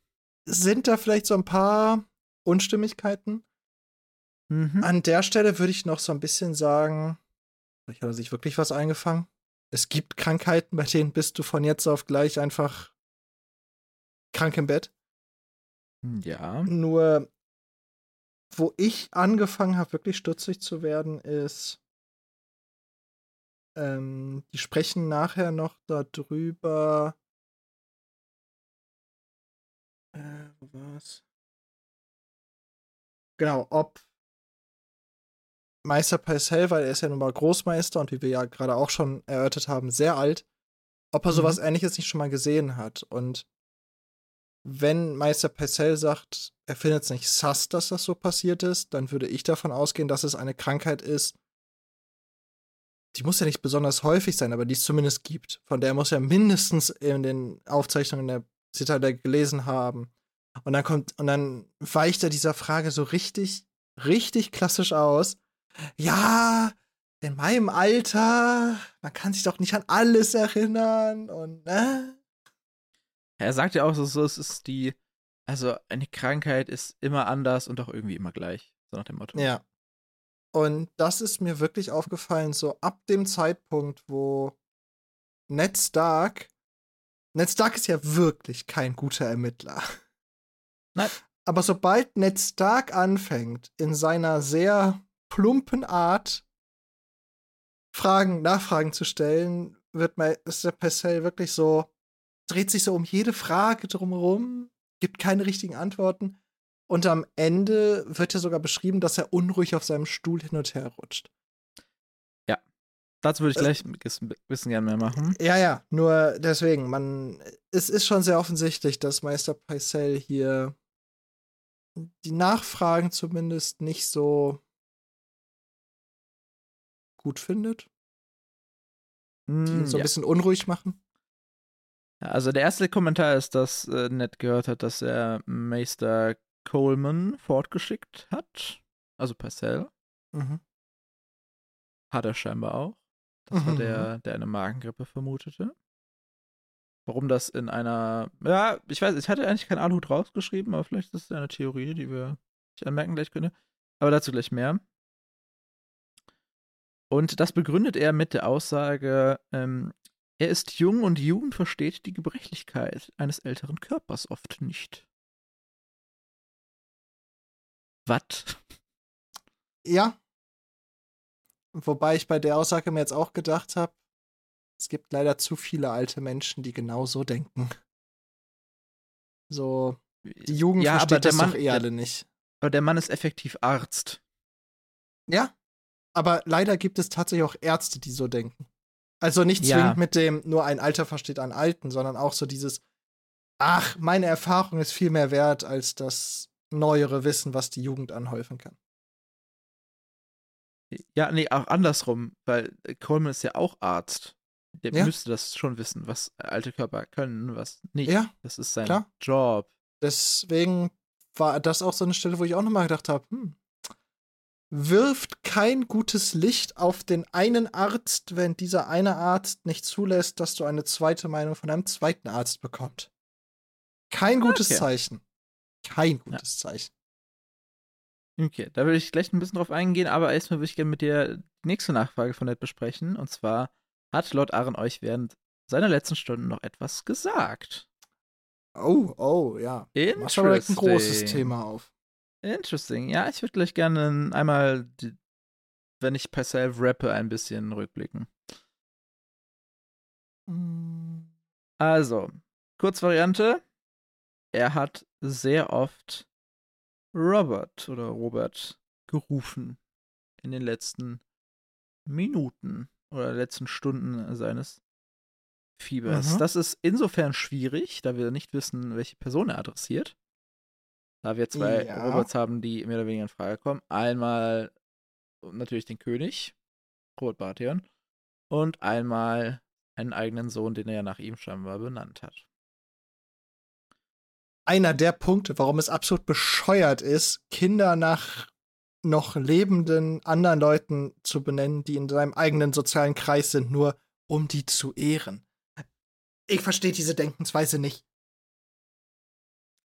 Sind da vielleicht so ein paar Unstimmigkeiten? Mhm. An der Stelle würde ich noch so ein bisschen sagen, vielleicht hat er sich wirklich was eingefangen. Es gibt Krankheiten, bei denen bist du von jetzt auf gleich einfach krank im Bett. Ja. Nur, wo ich angefangen habe, wirklich stutzig zu werden, ist, ähm, die sprechen nachher noch darüber. Äh, wo war's? Genau, ob Meister Purcell, weil er ist ja nun mal Großmeister und wie wir ja gerade auch schon erörtert haben, sehr alt, ob er Mhm. sowas ähnliches nicht schon mal gesehen hat. Und wenn Meister Purcell sagt, er findet es nicht sass, dass das so passiert ist, dann würde ich davon ausgehen, dass es eine Krankheit ist, die muss ja nicht besonders häufig sein, aber die es zumindest gibt. Von der muss er mindestens in den Aufzeichnungen der Zitadelle gelesen haben. Und dann kommt, und dann weicht er dieser Frage so richtig, richtig klassisch aus. Ja, in meinem Alter, man kann sich doch nicht an alles erinnern und, ne? Er sagt ja auch so, so, es ist die, also eine Krankheit ist immer anders und auch irgendwie immer gleich. So nach dem Motto. Ja. Und das ist mir wirklich aufgefallen, so ab dem Zeitpunkt, wo Ned Stark, Ned Stark ist ja wirklich kein guter Ermittler. Nein. Aber sobald Ned Stark anfängt, in seiner sehr plumpen Art Fragen, Nachfragen zu stellen, wird Meister Purcell wirklich so, dreht sich so um jede Frage drumherum, gibt keine richtigen Antworten. Und am Ende wird ja sogar beschrieben, dass er unruhig auf seinem Stuhl hin und her rutscht. Dazu würde ich Äh, gleich ein bisschen gerne mehr machen. Ja, ja, nur deswegen, man, es ist schon sehr offensichtlich, dass Meister Purcell hier die Nachfragen zumindest nicht so gut findet, die ihn Mm, so ein ja. bisschen unruhig machen. Also der erste Kommentar ist, dass äh, Ned gehört hat, dass er Meister Coleman fortgeschickt hat. Also Parcell. Mhm. Hat er scheinbar auch. Das war Mhm, der, der eine Magengrippe vermutete. Warum das in einer. Ja, ich weiß, ich hatte eigentlich keinen Aluhut rausgeschrieben, aber vielleicht ist es eine Theorie, die wir sich anmerken gleich können. Aber dazu gleich mehr. Und das begründet er mit der Aussage, ähm, er ist jung und die Jugend versteht die Gebrechlichkeit eines älteren Körpers oft nicht. Was? Ja. Wobei ich bei der Aussage mir jetzt auch gedacht habe, es gibt leider zu viele alte Menschen, die genau so denken. So, die Jugend ja, aber versteht der das Mann, doch eh alle nicht. aber der Mann ist effektiv Arzt. Ja, aber leider gibt es tatsächlich auch Ärzte, die so denken. Also nicht Ja. zwingend mit dem, nur ein Alter versteht einen Alten, sondern auch so dieses, ach, meine Erfahrung ist viel mehr wert als das neuere Wissen, was die Jugend anhäufen kann. Ja, nee, auch andersrum, weil Coleman ist ja auch Arzt. Der Ja. müsste das schon wissen, was alte Körper können, was nicht. Ja, Das ist sein klar. Job. deswegen war das auch so eine Stelle, wo ich auch nochmal gedacht habe, hm, wirft kein gutes Licht auf den einen Arzt, wenn dieser eine Arzt nicht zulässt, dass du eine zweite Meinung von einem zweiten Arzt bekommst. Kein gutes Okay. Zeichen. Kein gutes Zeichen. Okay, da würde ich gleich ein bisschen drauf eingehen, aber erstmal würde ich gerne mit dir die nächste Nachfrage von Ned besprechen. Und zwar, hat Lord Aaron euch während seiner letzten Stunden noch etwas gesagt? Oh, oh, ja. Machst aber direkt ein großes. Thema auf. Interesting. Ja, ich würde gleich gerne einmal, die, wenn ich per se rappe, ein bisschen rückblicken. Mm, Also, Kurzvariante. Er hat sehr oft Robert oder Robert gerufen in den letzten Minuten oder letzten Stunden seines Fiebers. Mhm. Das ist insofern schwierig, da wir nicht wissen, welche Person er adressiert. Da wir zwei Ja. Roberts haben, die mehr oder weniger in Frage kommen. Einmal natürlich den König, Robert Baratheon, und einmal einen eigenen Sohn, den er ja nach ihm scheinbar benannt hat. einer der Punkte, warum es absolut bescheuert ist, Kinder nach noch lebenden anderen Leuten zu benennen, die in seinem eigenen sozialen Kreis sind, nur um die zu ehren. Ich verstehe diese Denkensweise nicht.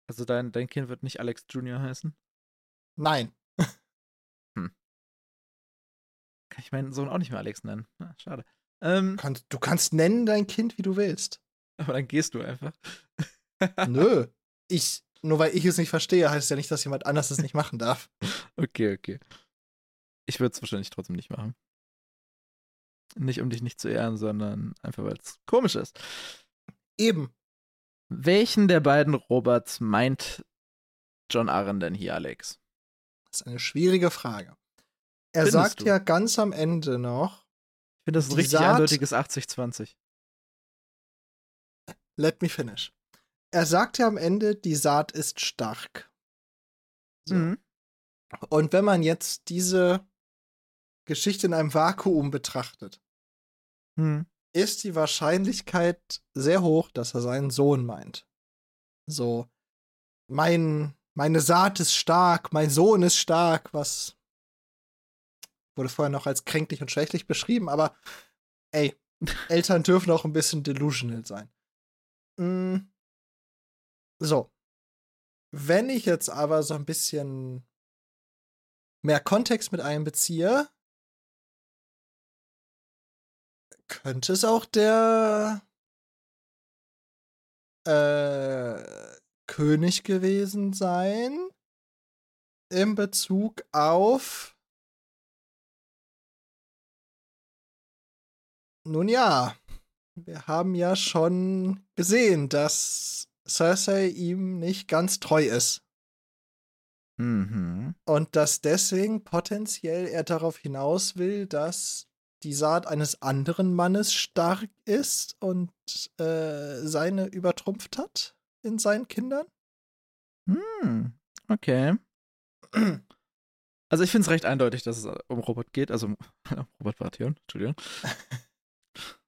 Also dein, dein Kind wird nicht Alex Jr. heißen? Nein. Kann ich meinen Sohn auch nicht mehr Alex nennen. Ah, schade. Ähm, Kannst- Du kannst nennen dein Kind, wie du willst. aber dann gehst du einfach. Nö. Ich, nur weil ich es nicht verstehe, heißt ja nicht, dass jemand anders es nicht machen darf. Okay, okay. Ich würde es wahrscheinlich trotzdem nicht machen. Nicht um dich nicht zu ehren, sondern einfach weil es komisch ist. Eben. Welchen der beiden Roberts meint John Arryn denn hier, Alex? Das ist eine schwierige Frage. Er Findest sagt du? ja ganz am Ende noch, Ich finde das ein richtig Saat- eindeutiges 80-20. let me finish. Er sagt ja am Ende, die Saat ist stark. So. Mhm. Und wenn man jetzt diese Geschichte in einem Vakuum betrachtet, Mhm. Ist die Wahrscheinlichkeit sehr hoch, dass er seinen Sohn meint. So, mein, meine Saat ist stark, mein Sohn ist stark, was wurde vorher noch als kränklich und schwächlich beschrieben, aber ey, Eltern dürfen auch ein bisschen delusional sein. Mm. So. Wenn ich jetzt aber so ein bisschen mehr Kontext mit einbeziehe, könnte es auch der äh, König gewesen sein in Bezug auf nun ja, wir haben ja schon gesehen, dass Cersei ihm nicht ganz treu ist. Mhm. Und dass deswegen potenziell er darauf hinaus will, dass die Saat eines anderen Mannes stark ist und äh, seine übertrumpft hat in seinen Kindern. Hm. Okay. Also ich finde es recht eindeutig, dass es um Robert geht, also um Robert Baratheon, Entschuldigung.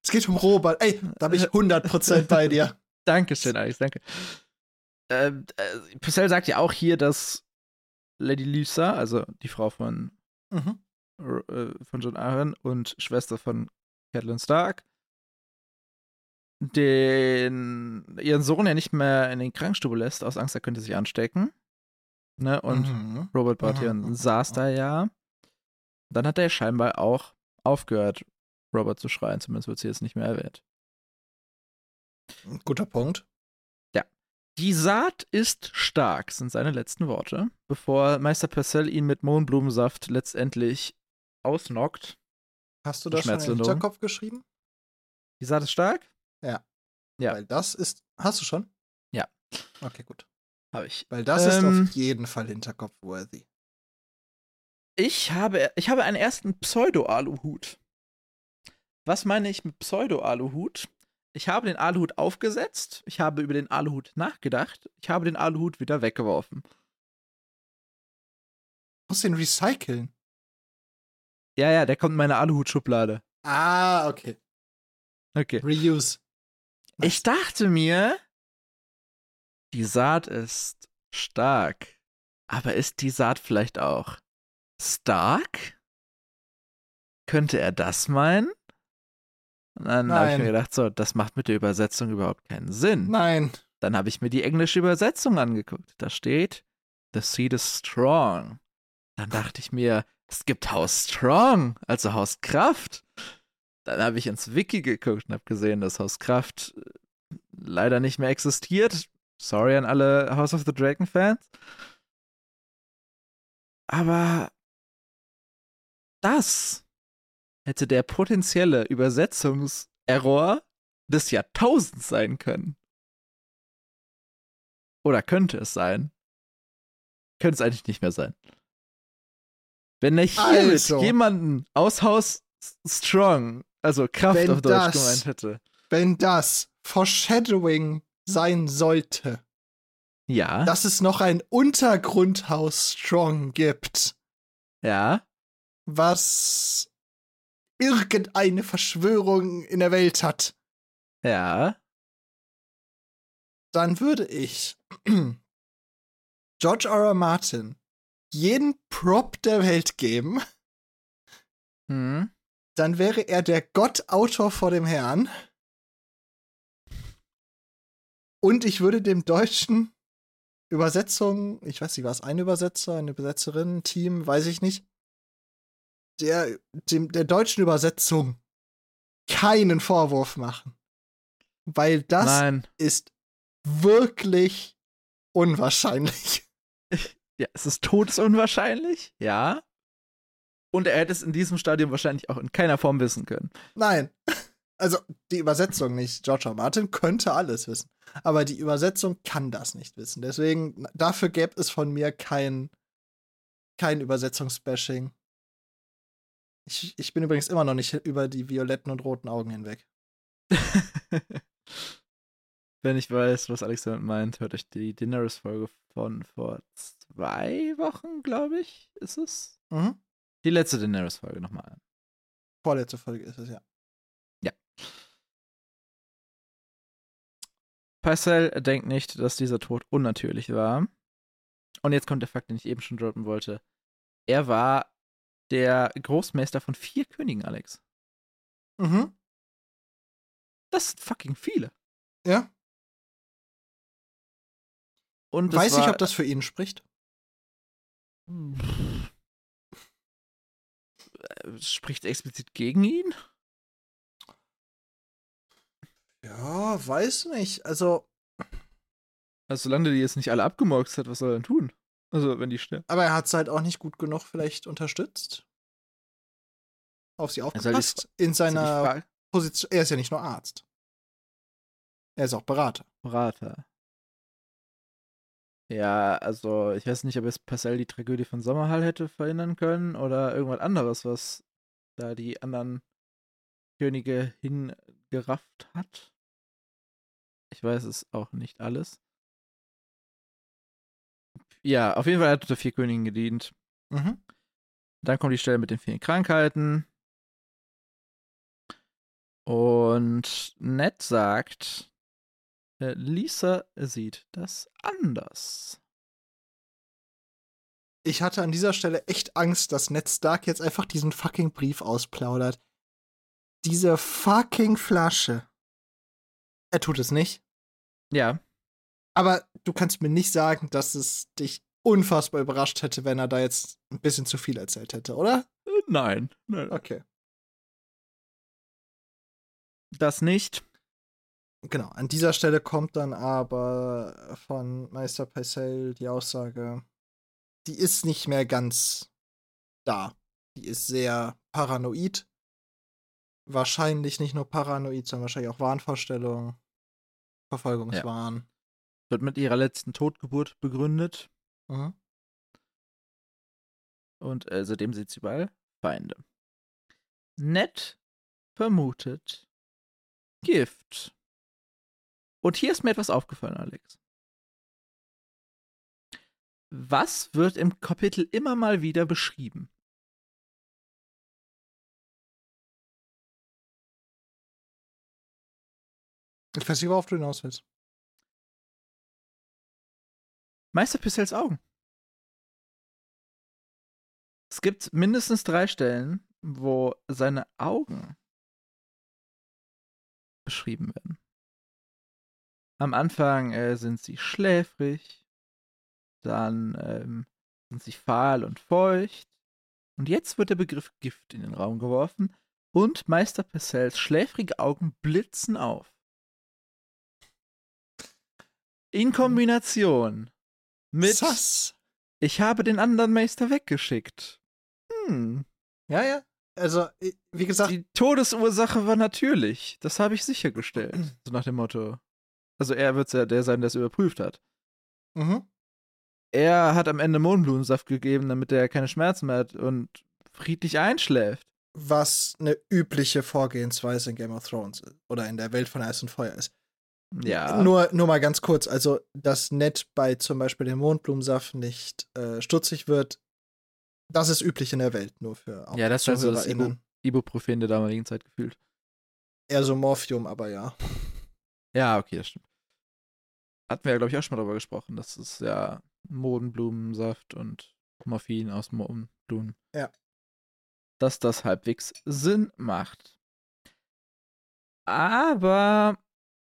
Es geht um Robert. Ey, da bin ich 100% bei dir. Dankeschön, Alex, danke. Ähm, äh, Purcell sagt ja auch hier, dass Lady Lysa, also die Frau von, Mhm. Äh, von John Arryn und Schwester von Catelyn Stark, den ihren Sohn ja nicht mehr in den Krankenstube lässt, aus Angst, er könnte sich anstecken. Ne? Und Mhm. Robert Baratheon Mhm, mhm, saß mhm. da ja. Dann hat er scheinbar auch aufgehört, Robert zu schreien, zumindest wird sie jetzt nicht mehr erwähnt. Guter Punkt. Die Saat ist stark, sind seine letzten Worte, bevor Meister Purcell ihn mit Mohnblumensaft letztendlich ausnockt. Hast du das schon im. Hinterkopf geschrieben? Die Saat ist stark? Ja. Weil das ist. Hast du schon? Ja. Okay, gut. Habe ich. Weil das Ähm, ist auf jeden Fall Hinterkopf-worthy. Ich habe, ich habe einen ersten Pseudo-Aluhut. Was meine ich mit Pseudo-Aluhut? Ich habe den Aluhut aufgesetzt, ich habe über den Aluhut nachgedacht, ich habe den Aluhut wieder weggeworfen. Muss den recyceln. Ja, ja, der kommt in meine Aluhutschublade. Ah, okay. Okay. Reuse. Ich dachte mir, die Saat ist stark. Aber ist die Saat vielleicht auch stark? Könnte er das meinen? Und dann habe ich mir gedacht, so, das macht mit der Übersetzung überhaupt keinen Sinn. Nein. Dann habe ich mir die englische Übersetzung angeguckt. Da steht, The seed is strong. Dann dachte ich mir, es gibt Haus Strong, also Haus Kraft. Dann habe ich ins Wiki geguckt und habe gesehen, dass Haus Kraft äh, leider nicht mehr existiert. Sorry an alle House of the Dragon Fans. Aber das hätte der potenzielle Übersetzungserror des Jahrtausends sein können. Oder könnte es sein? Könnte es eigentlich nicht mehr sein. Wenn er hiermit Also. jemanden aus Haus Strong, also Kraft auf Deutsch das- gemeint hätte. Wenn das Foreshadowing sein sollte, Ja, dass es noch ein Untergrundhaus Strong gibt, ja, was irgendeine Verschwörung in der Welt hat, ja. dann würde ich George R. R. Martin jeden Prop der Welt geben, Hm. dann wäre er der Gottautor vor dem Herrn. Und ich würde dem deutschen Übersetzung, ich weiß nicht, war es ein Übersetzer, eine Übersetzerin, Team, weiß ich nicht, der, dem, der deutschen Übersetzung keinen Vorwurf machen. Weil das Nein. ist wirklich unwahrscheinlich. Ja, es ist todesunwahrscheinlich. Ja. Und er hätte es in diesem Stadium wahrscheinlich auch in keiner Form wissen können. Nein. Also die Übersetzung nicht. George R. Martin könnte alles wissen. Aber die Übersetzung kann das nicht wissen. Deswegen, dafür gäbe es von mir kein, kein Übersetzungsbashing. Ich, ich bin übrigens immer noch nicht über die violetten und roten Augen hinweg. Wenn ich weiß, was Alex damit meint, hört euch die Daenerys-Folge von vor zwei Wochen, glaube ich, ist es. Mhm. Die letzte Daenerys-Folge nochmal an. Vorletzte Folge ist es ja. Parcell denkt nicht, dass dieser Tod unnatürlich war. Und jetzt kommt der Fakt, den ich eben schon droppen wollte. Er war der Großmeister von vier Königen, Alex. Mhm. Das sind fucking viele. Ja. Und Weiß war, ich, ob das für ihn spricht. Es spricht explizit gegen ihn? Ja, weiß nicht. Also, Also, solange die jetzt nicht alle abgemorxt hat, was soll er denn tun? Also, wenn die sterben. aber er hat es halt auch nicht gut genug vielleicht unterstützt. Auf sie aufgepasst. In seiner Position. Er ist ja nicht nur Arzt. Er ist auch Berater. Berater. Ja, also ich weiß nicht, ob jetzt Parcell die Tragödie von Sommerhall hätte verhindern können oder irgendwas anderes, was da die anderen Könige hingerafft hat. Ich weiß es auch nicht alles. Ja, auf jeden Fall hat er unter vier Königen gedient. Mhm. Dann kommt die Stelle mit den vielen Krankheiten. Und Ned sagt, Lisa sieht das anders. Ich hatte an dieser Stelle echt Angst, dass Ned Stark jetzt einfach diesen fucking Brief ausplaudert. Diese fucking Flasche. Er tut es nicht. Ja, Aber du kannst mir nicht sagen, dass es dich unfassbar überrascht hätte, wenn er da jetzt ein bisschen zu viel erzählt hätte, oder? äh, nein, nein. Okay. Das nicht. Genau, an dieser Stelle kommt dann aber von Meister Paisel die Aussage, die ist nicht mehr ganz da. Die ist sehr paranoid. Wahrscheinlich nicht nur paranoid, sondern wahrscheinlich auch Wahnvorstellung, Verfolgungswahn. Wird mit ihrer letzten Totgeburt begründet. Mhm. Und äh, seitdem sieht sie überall Feinde. Ned vermutet Gift. Und hier ist mir etwas aufgefallen, Alex. Was wird im Kapitel immer mal wieder beschrieben? Ich weiß nicht, worauf du hinaus willst. Meister Pissels Augen. Es gibt mindestens drei Stellen, wo seine Augen beschrieben werden. Am Anfang äh, sind sie schläfrig, dann ähm, sind sie fahl und feucht, und jetzt wird der Begriff Gift in den Raum geworfen und Meister Purcells schläfrige Augen blitzen auf. In Kombination mit Sass. Ich habe den anderen Meister weggeschickt. Hm. Ja, ja. Also, wie gesagt, Die Todesursache war natürlich. Das habe ich sichergestellt. So nach dem Motto. Also er wird ja der sein, der es überprüft hat. mhm. Er hat am Ende Mohnblumensaft gegeben, damit er keine Schmerzen mehr hat und friedlich einschläft. was eine übliche Vorgehensweise in Game of Thrones oder in der Welt von Eis und Feuer ist. Ja. Nur, nur mal ganz kurz, also dass Ned bei zum Beispiel dem Mondblumensaft nicht äh, stutzig wird, das ist üblich in der Welt, nur für auch Ja, das ist also das ZuhörerInnen. Ibuprofen der damaligen Zeit gefühlt. Eher so Morphium, aber ja. Ja, okay, das stimmt. Hatten wir ja, glaube ich, auch schon mal darüber gesprochen, dass es ja Modenblumensaft und Morphin aus Modenblumen. Ja. Dass das halbwegs Sinn macht. Aber,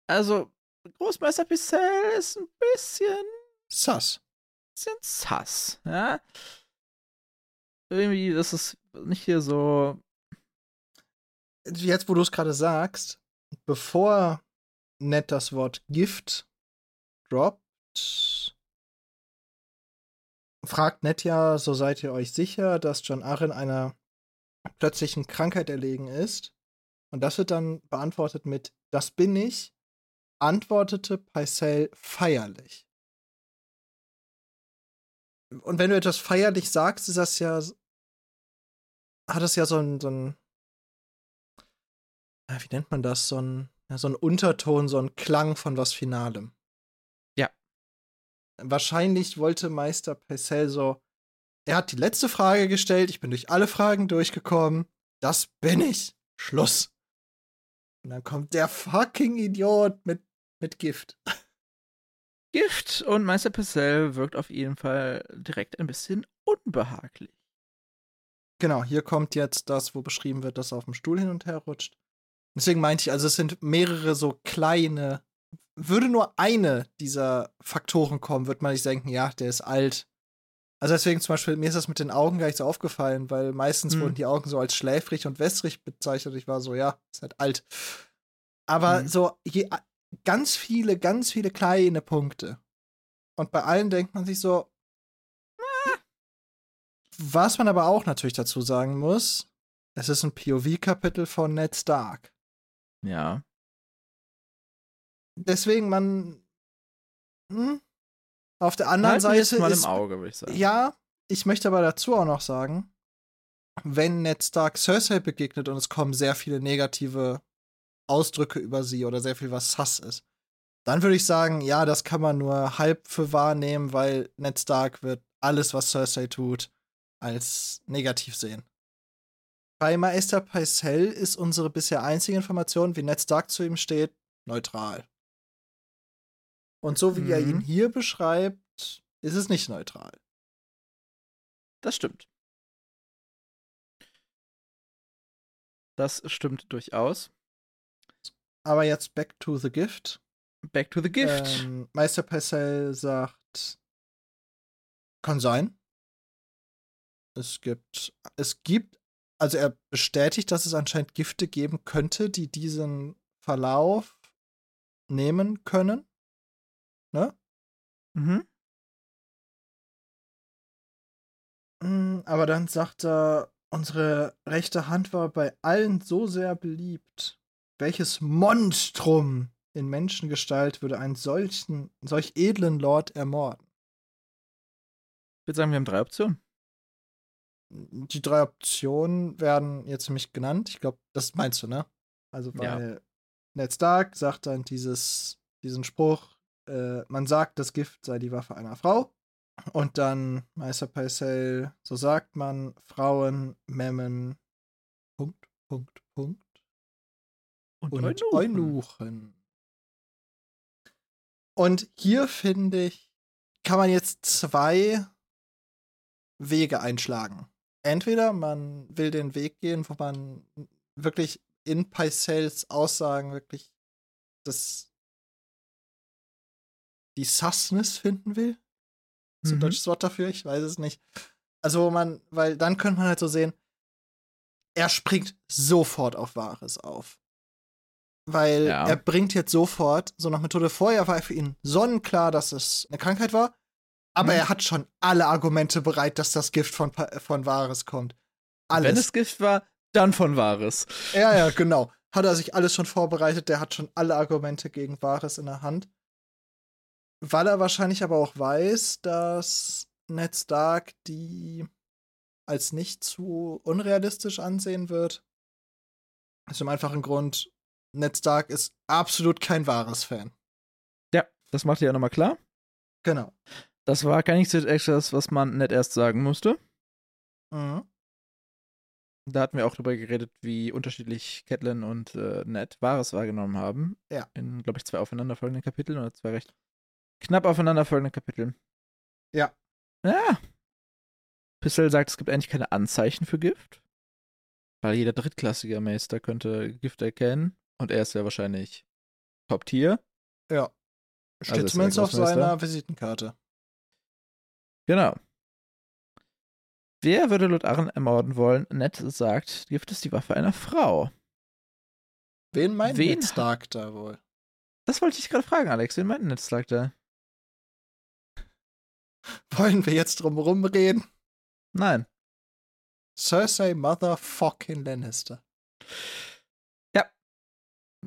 also, Großmeister Picel ist ein bisschen, Sass. bisschen sass, ja. Irgendwie, das ist nicht hier so, Jetzt, wo du es gerade sagst, bevor Ned das Wort Gift droppt, fragt Ned ja, so seid ihr euch sicher, dass John Arryn einer plötzlichen Krankheit erlegen ist. Und das wird dann beantwortet mit Das bin ich, antwortete Pycelle feierlich. Und wenn du etwas feierlich sagst, ist das ja, hat das ja so ein, so ein wie nennt man das, so ein, ja, so ein Unterton, so ein Klang von was Finalem. Ja. Wahrscheinlich wollte Meister Pessel so, er hat die letzte Frage gestellt, ich bin durch alle Fragen durchgekommen, das bin ich. Schluss. Und dann kommt der fucking Idiot mit, mit Gift. Gift und Meister Purcell wirkt auf jeden Fall direkt ein bisschen unbehaglich. Genau, hier kommt jetzt das, wo beschrieben wird, dass er auf dem Stuhl hin und her rutscht. Deswegen meinte ich, also es sind mehrere so kleine. Würde nur eine dieser Faktoren kommen, würde man nicht denken, ja, der ist alt. Also deswegen zum Beispiel, mir ist das mit den Augen gar nicht so aufgefallen, weil meistens Hm. wurden die Augen so als schläfrig und wässrig bezeichnet. Ich war so, ja, ist halt alt. Aber Hm. so je, ganz viele, ganz viele kleine Punkte. Und bei allen denkt man sich so, was man aber auch natürlich dazu sagen muss, es ist ein POV-Kapitel von Ned Stark. Ja. Deswegen man hm, auf der anderen Halten Seite mal ist im Auge, würde ich sagen. ja, ich möchte aber dazu auch noch sagen, wenn Ned Stark Cersei begegnet und es kommen sehr viele negative Ausdrücke über sie oder sehr viel, was Sass ist, dann würde ich sagen, ja, das kann man nur halb für wahrnehmen, weil Ned Stark wird alles, was Cersei tut, als negativ sehen. Bei Meister Pycelle ist unsere bisher einzige Information, wie Ned Stark zu ihm steht, neutral. Und so wie er Mhm. ihn hier beschreibt, ist es nicht neutral. Das stimmt. Das stimmt durchaus. Aber jetzt back to the gift. Back to the gift. Ähm, Meister Pycelle sagt, kann sein. Es gibt, es gibt, also er bestätigt, dass es anscheinend Gifte geben könnte, die diesen Verlauf nehmen können. Ne? mhm. Mm, Aber dann sagt er, unsere rechte Hand war bei allen so sehr beliebt. Welches Monstrum in Menschengestalt würde einen solchen, solch edlen Lord ermorden? Ich würde sagen, wir haben drei Optionen. Die drei Optionen werden jetzt nämlich genannt. Ich glaube, das meinst du, ne? Also, Ja. weil Ned Stark sagt dann dieses, diesen Spruch, äh, man sagt, das Gift sei die Waffe einer Frau. Und dann Meister Pycelle, so sagt man, Frauen, Memmen, Punkt, Punkt, Punkt. Und Eunuchen. Eunuchen. Und hier finde ich, kann man jetzt zwei Wege einschlagen. Entweder man will den Weg gehen, wo man wirklich in Pycelles Aussagen wirklich das die Sassness finden will. Ist ein Mhm. deutsches Wort dafür? Ich weiß es nicht. Also, wo man, weil dann könnte man halt so sehen, er springt sofort auf Wahres auf. Weil Ja. er bringt jetzt sofort, so nach Methode vorher war für ihn sonnenklar, dass es eine Krankheit war, aber Mhm. er hat schon alle Argumente bereit, dass das Gift von, von Wahres kommt. Alles. Wenn es Gift war, dann von Wahres. Ja, ja, genau. Hat er sich alles schon vorbereitet, der hat schon alle Argumente gegen Wahres in der Hand. Weil er wahrscheinlich aber auch weiß, dass Ned Stark die als nicht zu unrealistisch ansehen wird. Aus dem einfachen Grund, Ned Stark ist absolut kein Wahres-Fan. Ja, das macht ja nochmal klar. Genau. Das war gar nicht so extras, was man nicht erst sagen musste. Mhm. Da hatten wir auch drüber geredet, wie unterschiedlich Catelyn und äh, Ned Wahres wahrgenommen haben. Ja. In, glaube ich, zwei aufeinanderfolgenden Kapiteln oder zwei recht knapp aufeinanderfolgenden Kapiteln. Ja. Ja. Pistol sagt, es gibt eigentlich keine Anzeichen für Gift. Weil jeder drittklassige Meister könnte Gift erkennen. Und er ist ja wahrscheinlich Top-Tier. Ja. Steht Also zumindest auf seiner Visitenkarte. Genau. Wer würde Lord Arren ermorden wollen? Ned sagt, Gift ist die Waffe einer Frau. Wen meint Wen- Ned Stark da wohl? Das wollte ich gerade fragen, Alex. Wen meint Ned Stark da? Wollen wir jetzt drum rumreden? Nein. Cersei Motherfucking Lannister.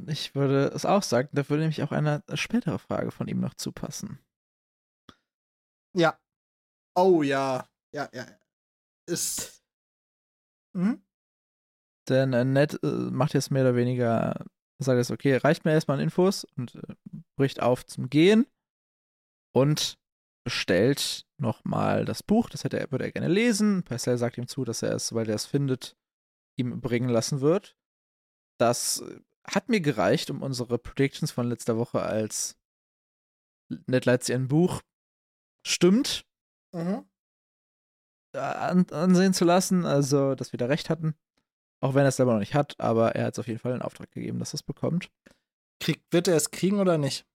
Ich würde es auch sagen. Da würde nämlich auch eine spätere Frage von ihm noch zupassen. Ja. Oh ja. Ja, ja. Ist. Hm? Denn äh, Ned äh, macht jetzt mehr oder weniger, sagt jetzt, okay, reicht mir erstmal an Infos und äh, bricht auf zum Gehen und bestellt nochmal das Buch. Das hätte er, würde er gerne lesen. Parcell sagt ihm zu, dass er es, weil er es findet, ihm bringen lassen wird. Das äh, hat mir gereicht, um unsere Predictions von letzter Woche als Ned Leipzig ein Buch stimmt Mhm. äh, an, ansehen zu lassen, also dass wir da recht hatten. Auch wenn er es selber noch nicht hat, aber er hat es auf jeden Fall in Auftrag gegeben, dass er es bekommt. Krieg, wird er es kriegen oder nicht?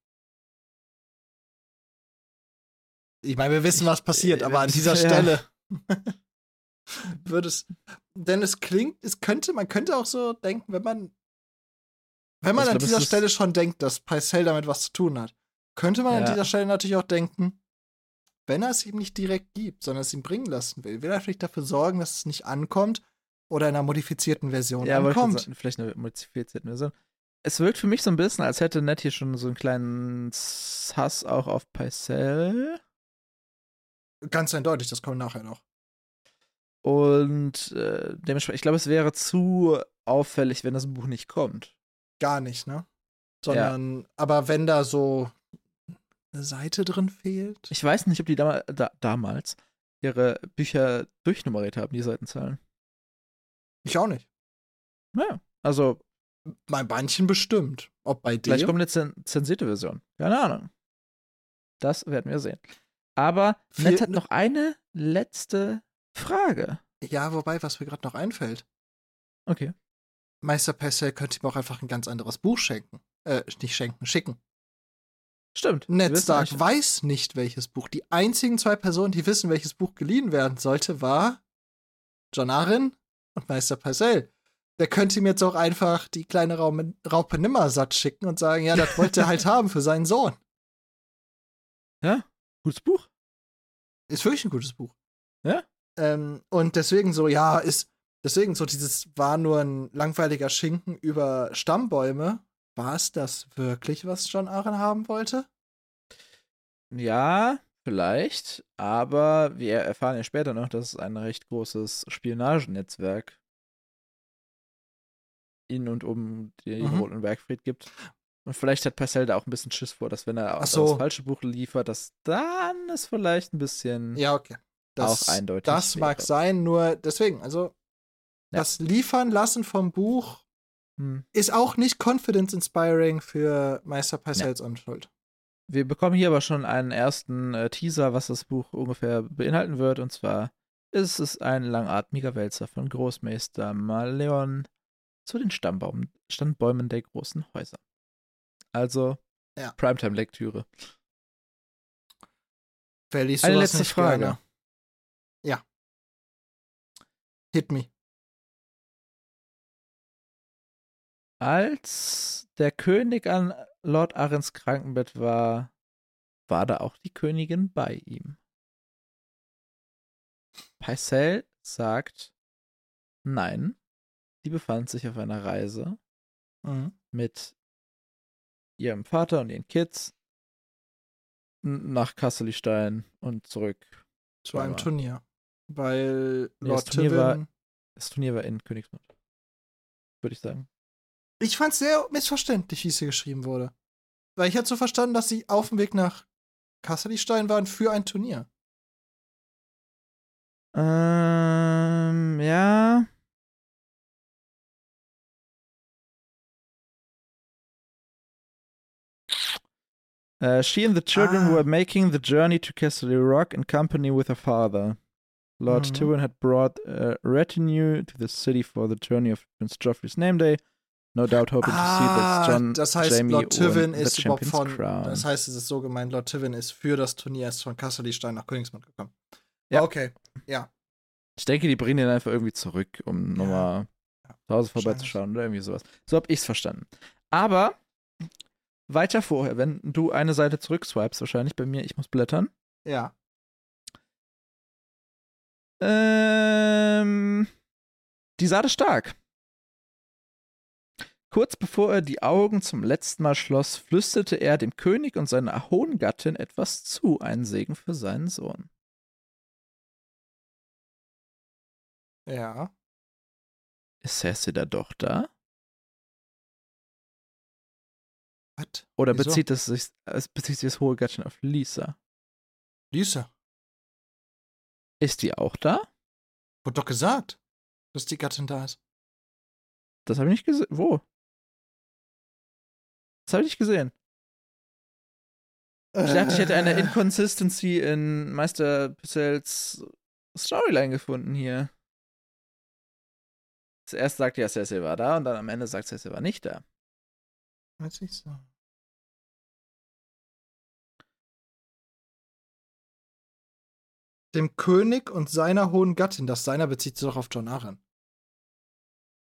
Ich meine, wir wissen, was passiert, äh, aber an dieser ja. Stelle würde es. Denn es klingt, es könnte, man könnte auch so denken, wenn man. Wenn man Ich an glaub, es dieser Stelle schon denkt, dass Pycelle damit was zu tun hat, könnte man an Ja. dieser Stelle natürlich auch denken, wenn er es ihm nicht direkt gibt, sondern es ihm bringen lassen will, will er vielleicht dafür sorgen, dass es nicht ankommt oder in einer modifizierten Version Ja, ankommt. sagen, vielleicht eine modifizierte Version. Es wirkt für mich so ein bisschen, als hätte Ned hier schon so einen kleinen Hass auch auf Pycelle. Ganz eindeutig, das kommt nachher noch. Und äh, dementsprechend, ich glaube, es wäre zu auffällig, wenn das Buch nicht kommt. Gar nicht, ne? Sondern, aber wenn da so eine Seite drin fehlt. Ich weiß nicht, ob die dam da damals ihre Bücher durchnummeriert haben, die Seitenzahlen. Ich auch nicht. Naja, also Bei manchen bestimmt. Ob bei Vielleicht dem. kommt eine zen zensierte Version. Keine Ahnung. Das werden wir sehen. Aber Viel- Ned hat noch eine letzte Frage. Ja, wobei, was mir gerade noch einfällt. Okay. Meister Pessel könnte ihm auch einfach ein ganz anderes Buch schenken. Äh, nicht schenken, schicken. Stimmt. Ned Stark weiß nicht, welches Buch. Die einzigen zwei Personen, die wissen, welches Buch geliehen werden sollte, war John Arryn und Meister Pessel. Der könnte ihm jetzt auch einfach die kleine Raupe, Raupe Nimmersatt schicken und sagen, ja, das wollte er halt haben für seinen Sohn. Ja, gutes Buch. Ist wirklich ein gutes Buch. Ja. Ähm, und deswegen so, ja, ist, deswegen so dieses war nur ein langweiliger Schinken über Stammbäume. War es das wirklich, was John Arryn haben wollte? Ja, vielleicht. Aber wir erfahren ja später noch, dass es ein recht großes Spionagenetzwerk in und um den Mhm. Roten Bergfried gibt. Und vielleicht hat Parcell da auch ein bisschen Schiss vor, dass wenn er Ach das so. falsche Buch liefert, dass dann es vielleicht ein bisschen Ja, okay. Das, Auch eindeutig Das mag wäre. sein, nur deswegen, also Ja. das Liefern lassen vom Buch hm. ist auch nicht confidence inspiring für Meister Parcells Unschuld. Wir bekommen hier aber schon einen ersten äh, Teaser, was das Buch ungefähr beinhalten wird. Und zwar ist es ein langatmiger Wälzer von Großmeister Maleon zu den Stammbaum Standbäumen der großen Häuser. Also Ja. Primetime-Lektüre. Eine letzte Frage. Gerne? Ja. Hit me. Als der König an Lord Arrens Krankenbett war, war da auch die Königin bei ihm. Pycelle sagt, nein, sie befand sich auf einer Reise Mhm. mit ihrem Vater und ihren Kids nach Kasselstein und zurück. Zu einem Turnier. Weil Nee, Lord das Turnier war-. Das Turnier war in Königsmund. Würde ich sagen. Ich fand es sehr missverständlich, wie es hier geschrieben wurde. Weil ich hätte so verstanden, dass sie auf dem Weg nach Kasselstein waren für ein Turnier. Ähm, ja. Uh, she and the children Ah. were making the journey to Casterly Rock in company with her father. Lord Mhm. Tywin had brought a retinue to the city for the journey of Prince Joffrey's name day, no doubt hoping to see Ah, that John das heißt, Jamie Lord the ist überhaupt von. Crown. Das heißt, es ist so gemeint, Lord Tywin ist für das Turnier erst von Casterly-Stein nach Königsmund gekommen. Ja. Okay. Ja. Ich denke, die bringen ihn einfach irgendwie zurück, um Ja. nochmal Ja, zu Hause vorbeizuschauen oder irgendwie sowas. So habe ich es verstanden. Aber weiter vorher, wenn du eine Seite zurückswipest, wahrscheinlich bei mir, ich muss blättern. Ja. Ähm, die Saat ist stark. Kurz bevor er die Augen zum letzten Mal schloss, flüsterte er dem König und seiner hohen Gattin etwas zu, einen Segen für seinen Sohn. Ja. Ist Cersei da doch da? Was? Oder Wieso? bezieht es sich, es bezieht sich das hohe Gattin auf Lisa? Lisa. Ist die auch da? Wurde doch gesagt, dass die Gattin da ist. Das habe ich nicht gesehen. Wo? Das habe ich nicht gesehen. Ich dachte, ich hätte eine Äh, Inconsistency in Meister Purcells Storyline gefunden hier. Zuerst sagt ja, Cersei war da und dann am Ende sagt Cersei war nicht da. Weiß ich so. Dem König und seiner hohen Gattin. Das seiner bezieht sich doch auf John Arryn.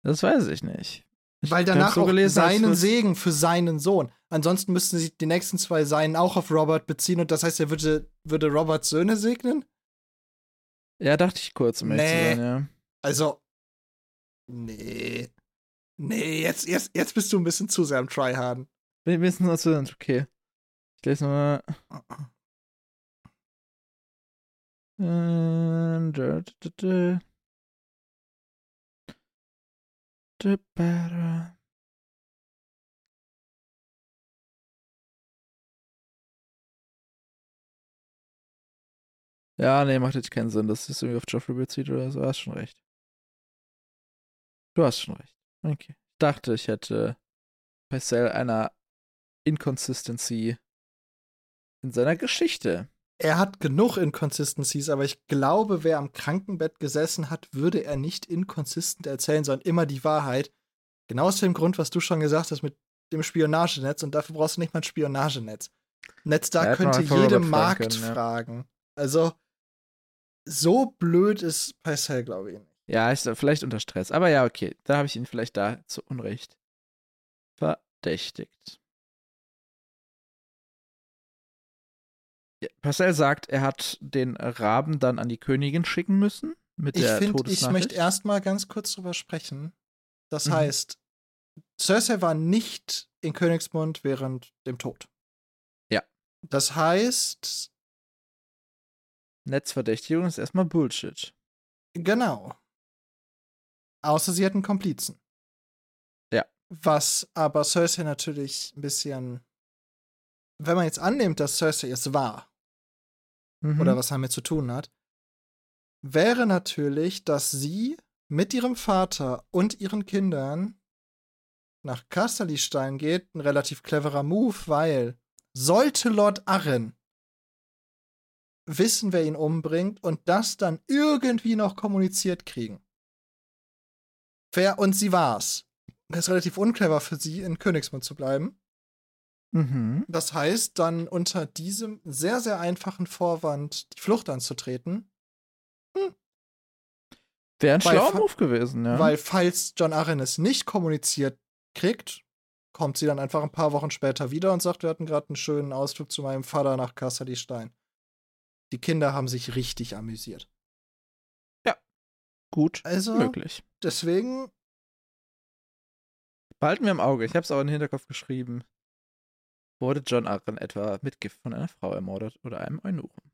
Das weiß ich nicht. Weil danach so auch gelesen, seinen Segen für seinen Sohn. Ansonsten müssten sich die nächsten zwei Seinen auch auf Robert beziehen und das heißt, er würde, würde Roberts Söhne segnen? Ja, dachte ich kurz, um Nee. sein, ja. Also. Nee. Nee, jetzt, jetzt, jetzt bist du ein bisschen zu sehr am Tryharden. Wir wissen nur zu okay. Ich lese nochmal. Ähm, ba, da. Ja, nee, macht jetzt keinen Sinn, dass es irgendwie auf Joffrey bezieht oder so. Du hast schon recht. Du hast schon recht. Okay. Ich dachte, ich hätte bei Cell einer Inconsistency in seiner Geschichte. Er hat genug Inconsistencies, aber ich glaube, wer am Krankenbett gesessen hat, würde er nicht inkonsistent erzählen, sondern immer die Wahrheit. Genau aus dem Grund, was du schon gesagt hast mit dem Spionagenetz und dafür brauchst du nicht mal ein Spionagenetz. Netz da könnte jede Markt können, ja. fragen. Also, so blöd ist Paisel, glaube ich nicht. Ja, ist vielleicht unter Stress. Aber ja, okay. Da habe ich ihn vielleicht da zu Unrecht verdächtigt. Parcell sagt, er hat den Raben dann an die Königin schicken müssen. Mit Ich der finde, ich möchte erstmal ganz kurz drüber sprechen. Das Mhm. heißt, Cersei war nicht in Königsmund während dem Tod. Ja. Das heißt, Netzverdächtigung ist erstmal Bullshit. genau. Außer sie hätten Komplizen. Ja. Was aber Cersei natürlich ein bisschen. Wenn man jetzt annimmt, dass Cersei es war, Mhm. oder was damit zu tun hat, wäre natürlich, dass sie mit ihrem Vater und ihren Kindern nach Casterlystein geht, ein relativ cleverer Move, weil sollte Lord Arryn wissen, wer ihn umbringt und das dann irgendwie noch kommuniziert kriegen. Wer und sie war's. Das ist relativ unclever für sie, in Königsmund zu bleiben. Mhm. Das heißt, dann unter diesem sehr, sehr einfachen Vorwand die Flucht anzutreten, Wäre ein schlauer Move gewesen, ja. weil falls John Arryn es nicht kommuniziert kriegt, kommt sie dann einfach ein paar Wochen später wieder und sagt, wir hatten gerade einen schönen Ausflug zu meinem Vater nach Casterly Stein. Die Kinder haben sich richtig amüsiert. Gut Also, möglich. deswegen, Behalten wir im Auge. Ich habe es auch in den Hinterkopf geschrieben. Wurde John Arryn etwa mit Gift von einer Frau ermordet oder einem Eunuchen?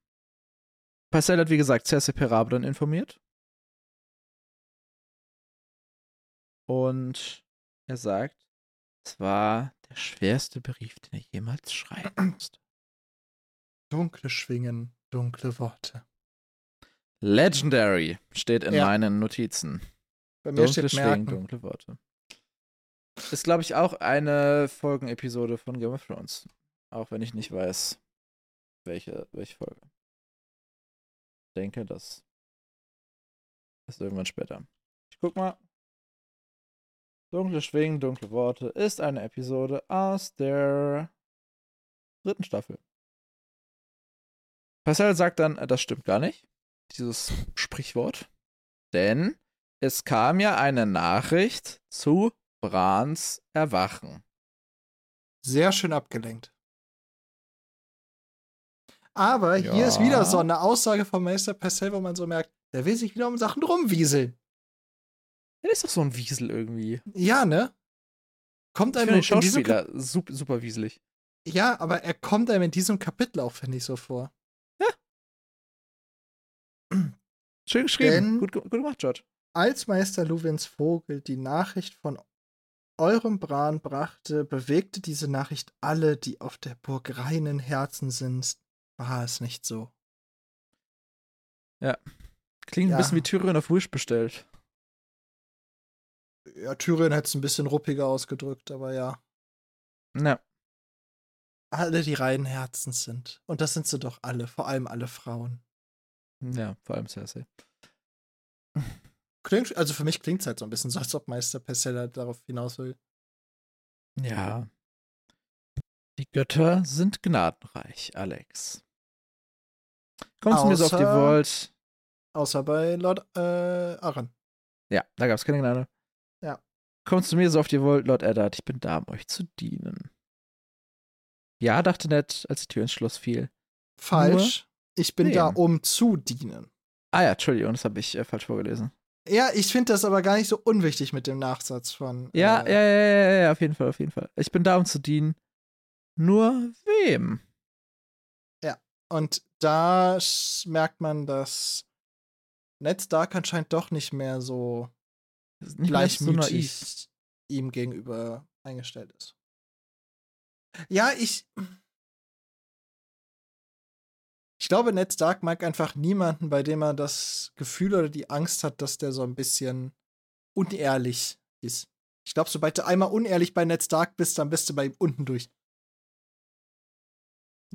Parcell hat, wie gesagt, Cersei Perabdon informiert. Und er sagt, es war der schwerste Brief, den er jemals schreiben musste. dunkle Schwingen, dunkle Worte. Legendary steht in Ja. meinen Notizen. Bei mir Dunkle steht Schwingen, Merken. dunkle Worte. Ist, glaube ich, auch eine Folgenepisode von Game of Thrones. Auch wenn ich nicht weiß, welche, welche Folge. Ich denke, das ist irgendwann später. Ich guck mal. Dunkle Schwingen, dunkle Worte ist eine Episode aus der dritten Staffel. Marcel sagt dann, das stimmt gar nicht, dieses Sprichwort. Denn es kam ja eine Nachricht zu Brans Erwachen. Sehr schön abgelenkt. Aber Ja. hier ist wieder so eine Aussage von Meister Purcell, wo man so merkt, der will sich wieder um Sachen rumwieseln. Er ist doch so ein Wiesel irgendwie. Ja, ne? Kommt Ich einem den in diesem Kap- super, super wieselig. Ja, aber er kommt einem in diesem Kapitel auch, finde ich, so vor. Schön geschrieben. Denn- Gut, gut gemacht, George. Als Meister Luwins Vogel die Nachricht von eurem Bran brachte, bewegte diese Nachricht alle, die auf der Burg reinen Herzen sind. War es nicht so? Klingt Ja. ein bisschen wie Tyrion auf Wish bestellt. Ja, Tyrion hätte es ein bisschen ruppiger ausgedrückt, aber ja. Na, Alle, die reinen Herzens sind. Und das sind sie doch alle, vor allem alle Frauen. ja, vor allem Cersei. Klingt, also für mich klingt es halt so ein bisschen so, als ob Meister Pessella darauf hinaus will. Ja. Die Götter sind gnadenreich, Alex. Kommst du mir so auf die Volt? Außer bei Lord äh, Aaron. Ja, da gab es keine Gnade. Ja. Kommst du mir so auf die Volt, Lord Eddard? Ich bin da, um euch zu dienen. Ja, dachte Ned, als die Tür ins Schloss fiel. Falsch. Ich bin da, wem? um zu dienen. Ah ja, Entschuldigung, das habe ich äh, falsch vorgelesen. Ja, ich finde das aber gar nicht so unwichtig mit dem Nachsatz von. Ja, äh, ja, ja, ja, ja, auf jeden Fall, auf jeden Fall. Ich bin da, um zu dienen. Nur wem? Und da merkt man, dass Ned Stark anscheinend doch nicht mehr so nicht mehr so gleichmütig ihm gegenüber eingestellt ist. Ja, ich. Ich glaube, Ned Stark mag einfach niemanden, bei dem er das Gefühl oder die Angst hat, dass der so ein bisschen unehrlich ist. Ich glaube, sobald du einmal unehrlich bei Ned Stark bist, dann bist du bei ihm unten durch.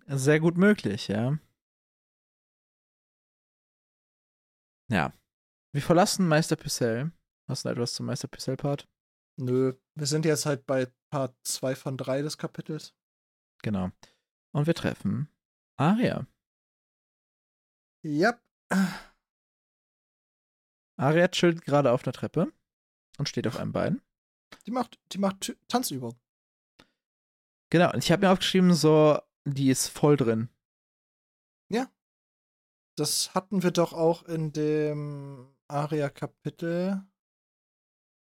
Sehr gut möglich, ja. Ja. Wir verlassen Meister Picel. Hast du etwas zum Meister Picel-Part? Nö, wir sind jetzt halt bei Part 2 von 3 des Kapitels. Genau. Und wir treffen Aria. Ja. Aria chillt gerade auf einer Treppe und steht auf einem Bein. Die macht, die macht Tanzübung. Genau, und ich habe mir aufgeschrieben, so, die ist voll drin. Das hatten wir doch auch in dem Aria-Kapitel,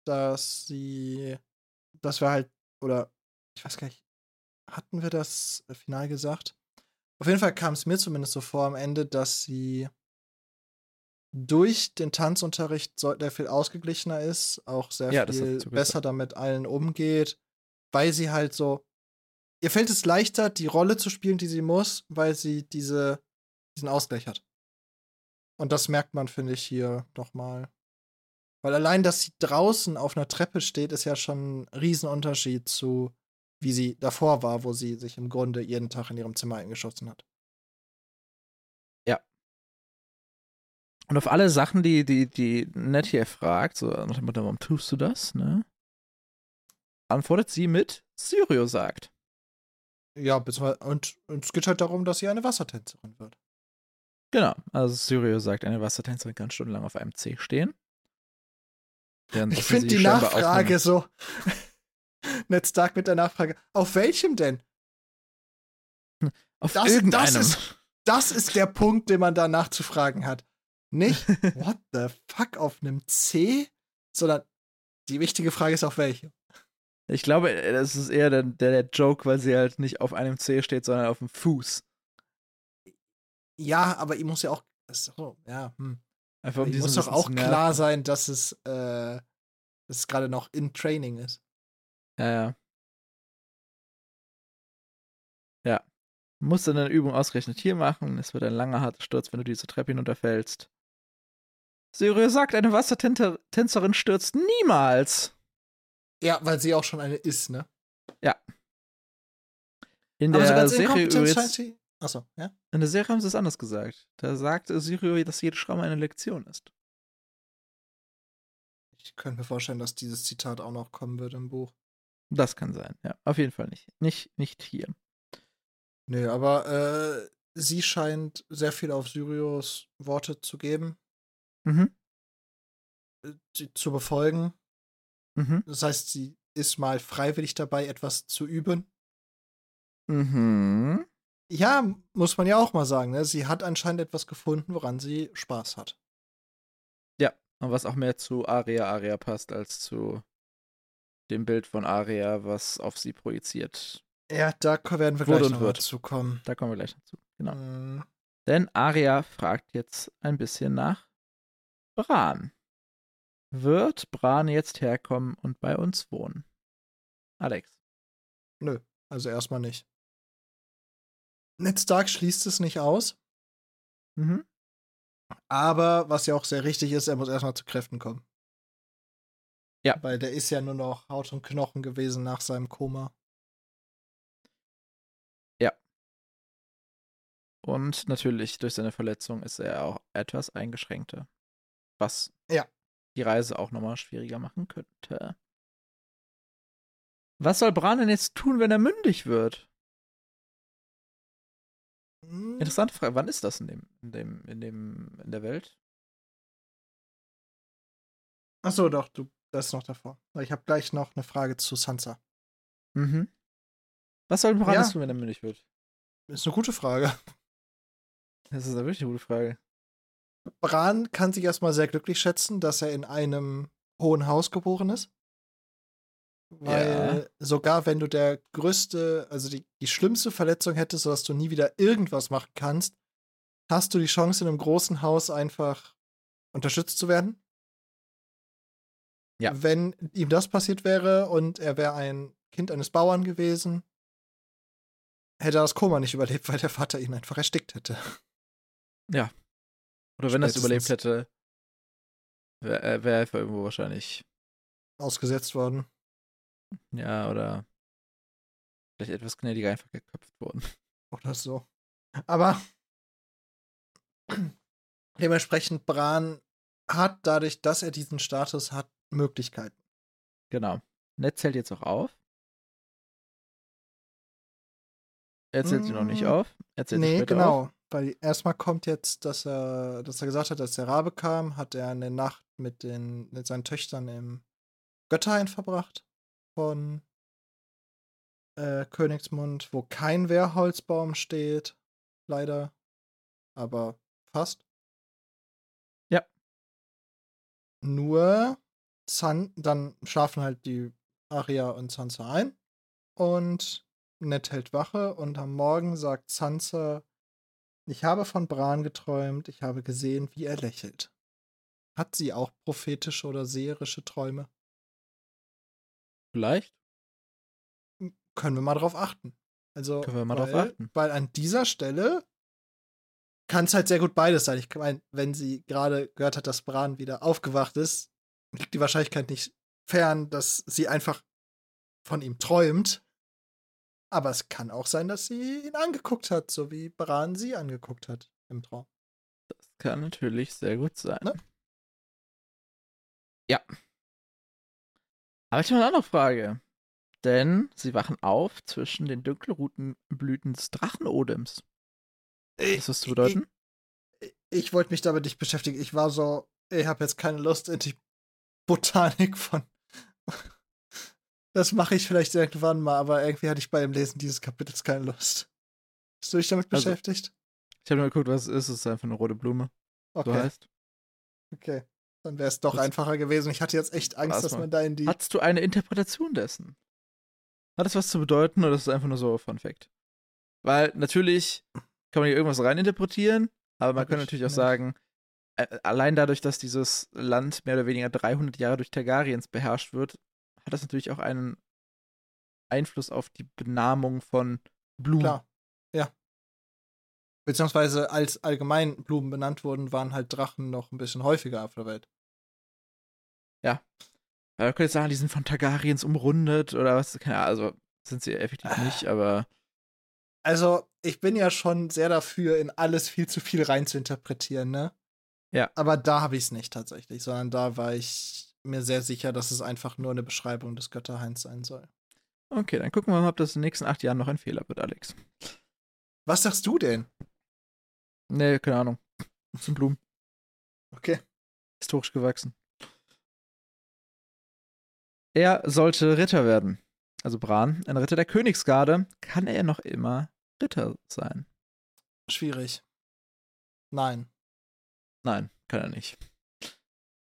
dass sie, dass wir halt, oder ich weiß gar nicht, hatten wir das final gesagt? Auf jeden Fall kam es mir zumindest so vor am Ende, dass sie durch den Tanzunterricht so- sehr viel ausgeglichener ist, auch sehr Ja, viel besser damit allen umgeht, weil sie halt so, ihr fällt es leichter, die Rolle zu spielen, die sie muss, weil sie diese, diesen Ausgleich hat. Und das merkt man, finde ich, hier nochmal. Weil allein, dass sie draußen auf einer Treppe steht, ist ja schon ein Riesenunterschied zu, wie sie davor war, wo sie sich im Grunde jeden Tag in ihrem Zimmer eingeschossen hat. Und auf alle Sachen, die, die, die Ned hier fragt, so nach dem Motto, warum tust du das, ne? Antwortet sie mit, Syrio sagt. Ja, und, und es geht halt darum, dass sie eine Wassertänzerin wird. Genau, also Syrio sagt, eine Wassertänzerin kann stundenlang auf einem C stehen. Ich finde die Nachfrage so. Ned Stark mit der Nachfrage. Auf welchem denn? Auf das- das irgendeinem. ist- Das ist der Punkt, den man da nachzufragen hat. Nicht, what the fuck, auf einem C? Sondern die wichtige Frage ist, auf welchem. Ich glaube, das ist eher der, der, der Joke, weil sie halt nicht auf einem C steht, sondern auf dem Fuß. Ja, aber ihm muss ja auch. So, ja, hm. Einfach um muss doch auch klar sein, dass es, äh, dass es gerade noch in Training ist. Ja, ja. Ja. Musst dann eine Übung ausgerechnet hier machen. Es wird ein langer, harter Sturz, wenn du diese Treppe hinunterfällst. Syrio sagt, eine Wassertänzerin stürzt niemals. Ja, weil sie auch schon eine ist, ne? Ja. In Aber der Serie übrigens, sie. Achso, ja. in der Serie haben sie es anders gesagt. Da sagt Sirio, dass jede Schramme eine Lektion ist. Ich könnte mir vorstellen, dass dieses Zitat auch noch kommen wird im Buch. Das kann sein, ja. Auf jeden Fall nicht. Nicht, nicht hier. Nö, aber äh, sie scheint sehr viel auf Syrios Worte zu geben, Mhm. äh, sie zu befolgen. Mhm. Das heißt, sie ist mal freiwillig dabei, etwas zu üben. Mhm. Ja, muss man ja auch mal sagen. Ne? Sie hat anscheinend etwas gefunden, woran sie Spaß hat. Und was auch mehr zu Aria Aria passt, als zu dem Bild von Aria, was auf sie projiziert. Ja, da werden wir gleich noch wird. zukommen. Da kommen wir gleich dazu. Genau. Mm, Denn Aria fragt jetzt ein bisschen nach Bran. Wird Bran jetzt herkommen und bei uns wohnen? Alex. Nö, also erstmal nicht. Ned Stark schließt es nicht aus, Mhm. aber was ja auch sehr richtig ist, er muss erstmal zu Kräften kommen. Ja. Weil der ist ja nur noch Haut und Knochen gewesen nach seinem Koma. Und natürlich durch seine Verletzung ist er auch etwas eingeschränkter. Was Ja. die Reise auch nochmal schwieriger machen könnte. Was soll Bran denn jetzt tun, wenn er mündig wird? Hm, Interessante Frage. Wann ist das in dem, in dem, in dem, in der Welt? Achso, doch, du, das ist noch davor. Ich habe gleich noch eine Frage zu Sansa. Mhm. Was soll Bran Ja. tun, wenn er mündig wird? Ist eine gute Frage. Das ist eine wirklich gute Frage. Bran kann sich erstmal sehr glücklich schätzen, dass er in einem hohen Haus geboren ist. Weil sogar wenn du der größte, also die, die schlimmste Verletzung hättest, sodass du nie wieder irgendwas machen kannst, hast du die Chance, in einem großen Haus einfach unterstützt zu werden. Ja. Wenn ihm das passiert wäre und er wäre ein Kind eines Bauern gewesen, hätte er das Koma nicht überlebt, weil der Vater ihn einfach erstickt hätte. Oder wenn er es überlebt hätte, wäre äh, wär er irgendwo wahrscheinlich. Ausgesetzt worden. Ja, oder vielleicht etwas gnädiger einfach geköpft worden. Oder so. Aber dementsprechend Bran hat dadurch, dass er diesen Status hat, Möglichkeiten. Genau. Ned zählt jetzt auch auf. Er zählt sie noch nicht Mm, auf. Er zählt sie nee, später genau. auf. Weil erstmal kommt jetzt, dass er, dass er gesagt hat, als der Rabe kam, hat er eine Nacht mit, den, mit seinen Töchtern im Götterhain verbracht von äh, Königsmund, wo kein Wehrholzbaum steht. Leider. Aber fast. Ja. Nur San, dann schlafen halt die Arya und Sansa ein. Und Ned hält Wache und am Morgen sagt Sansa, ich habe von Bran geträumt, ich habe gesehen, wie er lächelt. Hat sie auch prophetische oder seherische Träume? Vielleicht. Können wir mal drauf achten. Also, Können wir mal weil, drauf achten. Weil an dieser Stelle kann es halt sehr gut beides sein. Ich meine, wenn sie gerade gehört hat, dass Bran wieder aufgewacht ist, liegt die Wahrscheinlichkeit nicht fern, dass sie einfach von ihm träumt. Aber es kann auch sein, dass sie ihn angeguckt hat, so wie Bran sie angeguckt hat im Traum. Das kann natürlich sehr gut sein. Ne? Ja. Aber ich habe eine andere Frage. Denn sie wachen auf zwischen den dunkelroten Blüten des Drachenodems. Was ist das zu bedeuten? Ich, ich wollte mich damit nicht beschäftigen. Ich war so, ich habe jetzt keine Lust in die Botanik von. Das mache ich vielleicht irgendwann mal, aber irgendwie hatte ich bei dem Lesen dieses Kapitels keine Lust. Bist du dich damit Also, beschäftigt? Ich habe nur geguckt, was es ist. Es ist einfach eine rote Blume. So Okay, heißt. okay. Dann wäre es doch Das- einfacher gewesen. Ich hatte jetzt echt Angst, dass mal. man da in die. Hattest du eine Interpretation dessen? Hat das was zu bedeuten oder ist es einfach nur so Fun Fact? Weil natürlich kann man hier irgendwas reininterpretieren, aber man Hab kann ich natürlich auch nicht. sagen, allein dadurch, dass dieses Land mehr oder weniger 300 Jahre durch Targaryens beherrscht wird, hat das natürlich auch einen Einfluss auf die Benamung von Blumen. Klar. Ja. Beziehungsweise als allgemein Blumen benannt wurden, waren halt Drachen noch ein bisschen häufiger auf der Welt. Ja, Man könnte jetzt sagen, die sind von Targaryens umrundet oder was, keine Ahnung, also sind sie effektiv Ah. nicht, aber Also, ich bin ja schon sehr dafür, in alles viel zu viel rein zu interpretieren, ne? Ja. Aber da habe ich es nicht tatsächlich, sondern da war ich mir sehr sicher, dass es einfach nur eine Beschreibung des Götterhains sein soll. Okay, dann gucken wir mal, ob das in den nächsten acht Jahren noch ein Fehler wird, Alex. Was sagst du denn? Nee, keine Ahnung. Das sind Blumen. Okay. Historisch gewachsen. Er sollte Ritter werden. Also Bran, ein Ritter der Königsgarde. Kann er noch immer Ritter sein? Schwierig. Nein. Nein, kann er nicht.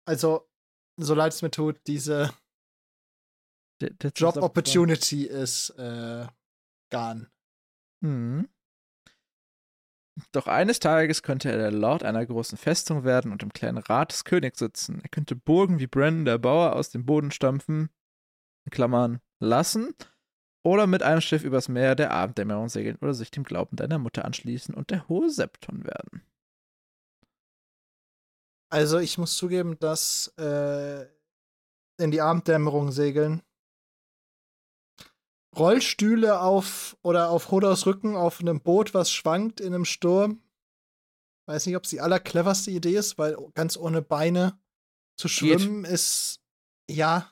Also, so leid es mir tut, diese Job- Opportunity ist äh, gone. Mhm. Doch eines Tages könnte er der Lord einer großen Festung werden und im kleinen Rat des Königs sitzen. Er könnte Burgen wie Brandon der Bauer aus dem Boden stampfen, in Klammern, lassen, oder mit einem Schiff übers Meer der Abenddämmerung segeln oder sich dem Glauben deiner Mutter anschließen und der hohe Septon werden. Also, ich muss zugeben, dass äh, in die Abenddämmerung segeln Rollstühle auf oder auf Hodos Rücken auf einem Boot, was schwankt in einem Sturm. Weiß nicht, ob es die allercleverste Idee ist, weil ganz ohne Beine zu schwimmen ist, ja.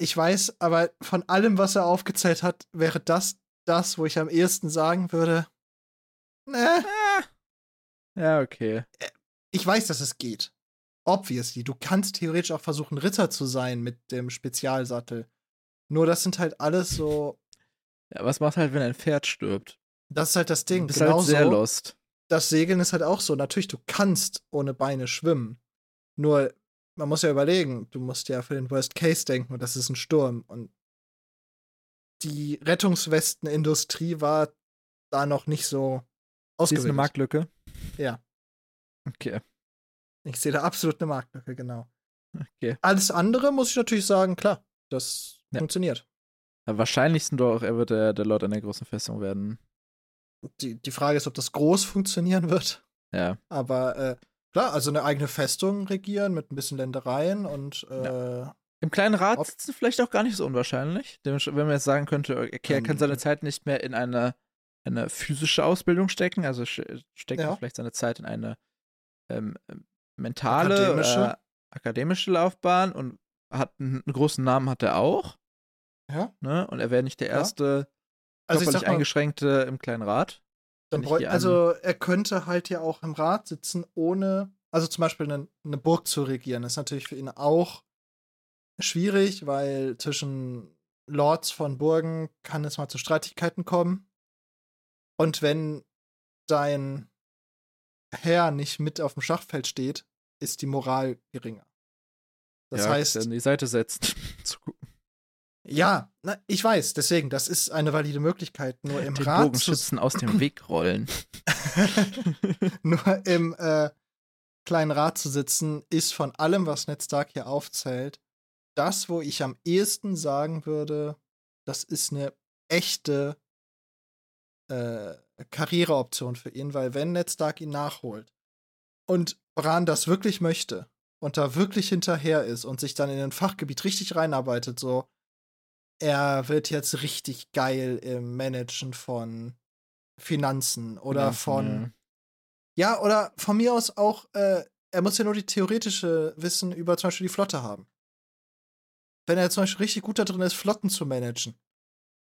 Ich weiß, aber von allem, was er aufgezählt hat, wäre das das, wo ich am ehesten sagen würde, ne, Ah. Ja, okay. Ich weiß, dass es geht. Obviously, du kannst theoretisch auch versuchen, Ritter zu sein mit dem Spezialsattel. Nur das sind halt alles so, Ja, was macht halt, wenn ein Pferd stirbt? das ist halt das Du Ding. bist halt sehr lost. das Segeln ist halt auch so. Natürlich, du kannst ohne Beine schwimmen. Nur, man muss ja überlegen, du musst ja für den Worst Case denken und das ist ein Sturm. Und die Rettungswestenindustrie war da noch nicht so Sie ist ausgebildet. eine Marktlücke. Ja. Okay. Ich sehe da absolut eine Marktlücke, genau. Okay. Alles andere muss ich natürlich sagen, klar, das Ja. funktioniert. Am wahrscheinlichsten doch, er wird der, der Lord einer großen Festung werden. Die, die Frage ist, ob das groß funktionieren wird. Ja. Aber äh, klar, also eine eigene Festung regieren mit ein bisschen Ländereien und äh, Im kleinen Rat Ob- sitzen vielleicht auch gar nicht so unwahrscheinlich. Wenn man jetzt sagen könnte, okay, er kann Ähm. seine Zeit nicht mehr in eine, eine physische Ausbildung stecken, also steckt er Ja. vielleicht seine Zeit in eine ähm, ähm, mentale, Akademische. Äh, akademische Laufbahn und hat einen, einen großen Namen hat er auch, ja. ne? Und er wäre nicht der Ja. erste Also ich körperlich mal, eingeschränkte im kleinen an- also er könnte halt ja auch im Rat sitzen, ohne, also zum Beispiel eine, eine Burg zu regieren. Das ist natürlich für ihn auch schwierig, weil zwischen Lords von Burgen kann es mal zu Streitigkeiten kommen. Und wenn dein Herr nicht mit auf dem Schachfeld steht, ist die Moral geringer. Das ja, heißt, an die Seite setzt. Ja, na, ich weiß, deswegen, das ist eine valide Möglichkeit. Nur im Den Rat zu, Bogenschützen aus dem Weg rollen. nur im äh, kleinen Rat zu sitzen, ist von allem, was Ned Stark hier aufzählt, das, wo ich am ehesten sagen würde, das ist eine echte äh, Karriereoption für ihn, weil wenn Ned Stark ihn nachholt und Bran das wirklich möchte und da wirklich hinterher ist und sich dann in ein Fachgebiet richtig reinarbeitet, so er wird jetzt richtig geil im Managen von Finanzen oder Finanzen, von ja. ja, oder von mir aus auch, äh, er muss ja nur die theoretische Wissen über zum Beispiel die Flotte haben. Wenn er zum Beispiel richtig gut da drin ist, Flotten zu managen,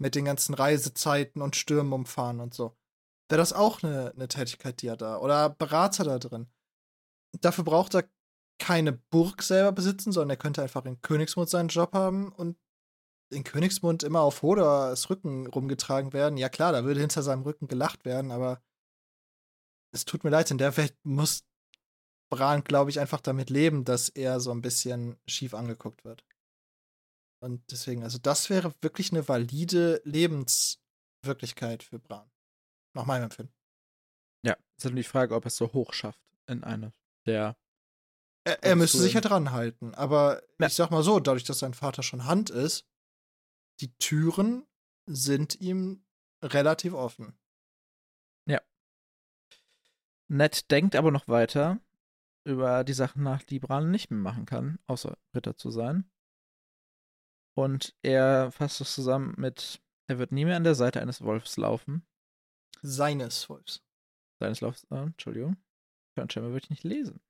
mit den ganzen Reisezeiten und Stürmen umfahren und so, wäre das auch eine, eine Tätigkeit, die er da, oder Berater da drin. Dafür braucht er keine Burg selber besitzen, sondern er könnte einfach in Königsmund seinen Job haben und in Königsmund immer auf Hodors Rücken rumgetragen werden. Ja klar, da würde hinter seinem Rücken gelacht werden, aber es tut mir leid, in der Welt muss Bran, glaube ich, einfach damit leben, dass er so ein bisschen schief angeguckt wird. Und deswegen, also das wäre wirklich eine valide Lebenswirklichkeit für Bran. Nach meinem Empfinden. Ja, ist halt nur die Frage, ob er es so hoch schafft in eine der. Er, er müsste sich ja dran halten. Aber Ja. ich sag mal so, dadurch, dass sein Vater schon Hand ist, die Türen sind ihm relativ offen. Ned denkt aber noch weiter über die Sachen nach, die Bran nicht mehr machen kann, außer Ritter zu sein. Und er fasst es zusammen mit Er wird nie mehr an der Seite eines Wolfs laufen. Seines Wolfs. Seines Laufs, äh, Entschuldigung. Scheinbar würde ich nicht lesen.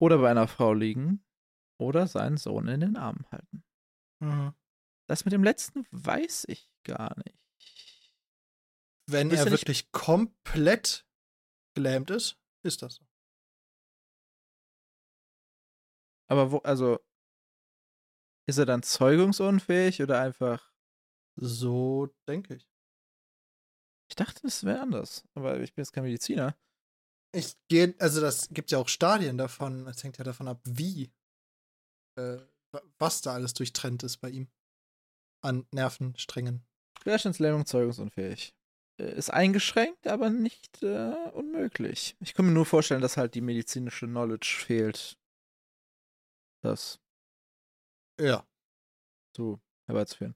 Oder bei einer Frau liegen. Oder seinen Sohn in den Armen halten. Mhm. Das mit dem letzten weiß ich gar nicht. Wenn Ist er er nicht- wirklich komplett gelähmt ist, ist das so. Aber wo, also, ist er dann zeugungsunfähig oder einfach. So denke ich. Ich dachte, das wäre anders. Aber ich bin jetzt kein Mediziner. Ich gehe, also das gibt ja auch Stadien davon. Es hängt ja davon ab, wie, äh, wa- was da alles durchtrennt ist bei ihm. An Nervensträngen. Querschnittslähmung zeugungsunfähig. Äh, Ist eingeschränkt, aber nicht äh, unmöglich. Ich kann mir nur vorstellen, dass halt die medizinische Knowledge fehlt, das Ja. zu herbeizuführen.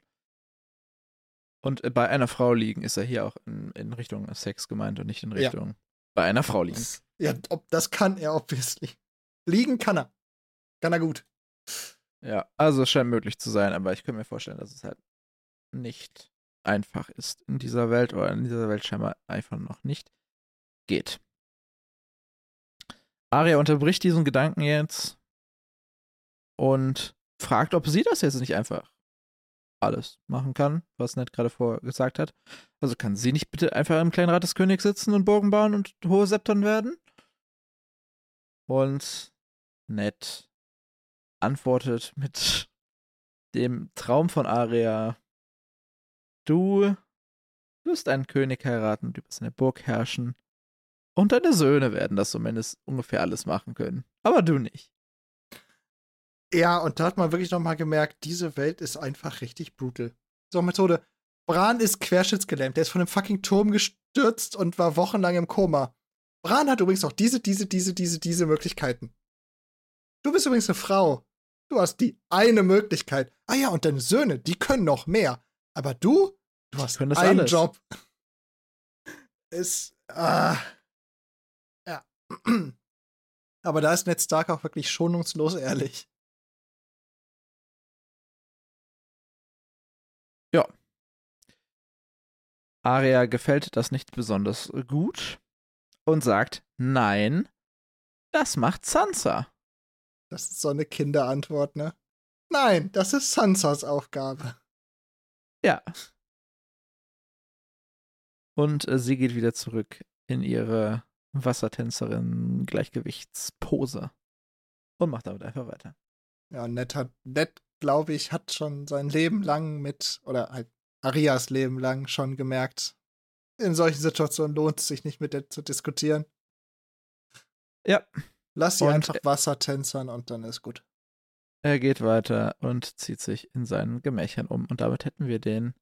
Und äh, bei einer Frau liegen ist er hier auch in, in Richtung Sex gemeint und nicht in Ja. Richtung bei einer Frau liegen. Ja, ob, das kann er obviously. Liegen kann er. Kann er gut. Ja, also es scheint möglich zu sein, aber ich könnte mir vorstellen, dass es halt nicht einfach ist in dieser Welt oder in dieser Welt scheinbar einfach noch nicht geht. Arya unterbricht diesen Gedanken jetzt und fragt, ob sie das jetzt nicht einfach alles machen kann, was Ned gerade vorher gesagt hat. Also kann sie nicht bitte einfach im kleinen Rat des Königs sitzen und Burgen bauen und hohe Septon werden? Und Ned antwortet mit dem Traum von Arya. Du wirst einen König heiraten und über seine Burg herrschen. Und deine Söhne werden das zumindest ungefähr alles machen können. Aber du nicht. Ja, und da hat man wirklich nochmal gemerkt, diese Welt ist einfach richtig brutal. So, Methode. Bran ist querschnittsgelähmt. Der ist von einem fucking Turm gestürzt und war wochenlang im Koma. Bran hat übrigens auch diese, diese, diese, diese, diese Möglichkeiten. Du bist übrigens eine Frau. Du hast die eine Möglichkeit. Ah ja, und deine Söhne, die können noch mehr. Aber du, du hast einen alles. Job. Ist, ah, ja. Aber da ist Ned Stark auch wirklich schonungslos ehrlich. Arya gefällt das nicht besonders gut und sagt, nein, das macht Sansa. Das ist so eine Kinderantwort, ne? Nein, das ist Sansas Aufgabe. Ja. Und äh, sie geht wieder zurück in ihre Wassertänzerin-Gleichgewichtspose und macht damit einfach weiter. Ja, Ned hat, Ned, glaube ich, hat schon sein Leben lang mit, oder halt Arias Leben lang schon gemerkt, in solchen Situationen lohnt es sich nicht mit der zu diskutieren. Ja. Lass sie Und- einfach Wasser tänzern und dann ist gut. Er geht weiter und zieht sich in seinen Gemächern um. Und damit hätten wir den,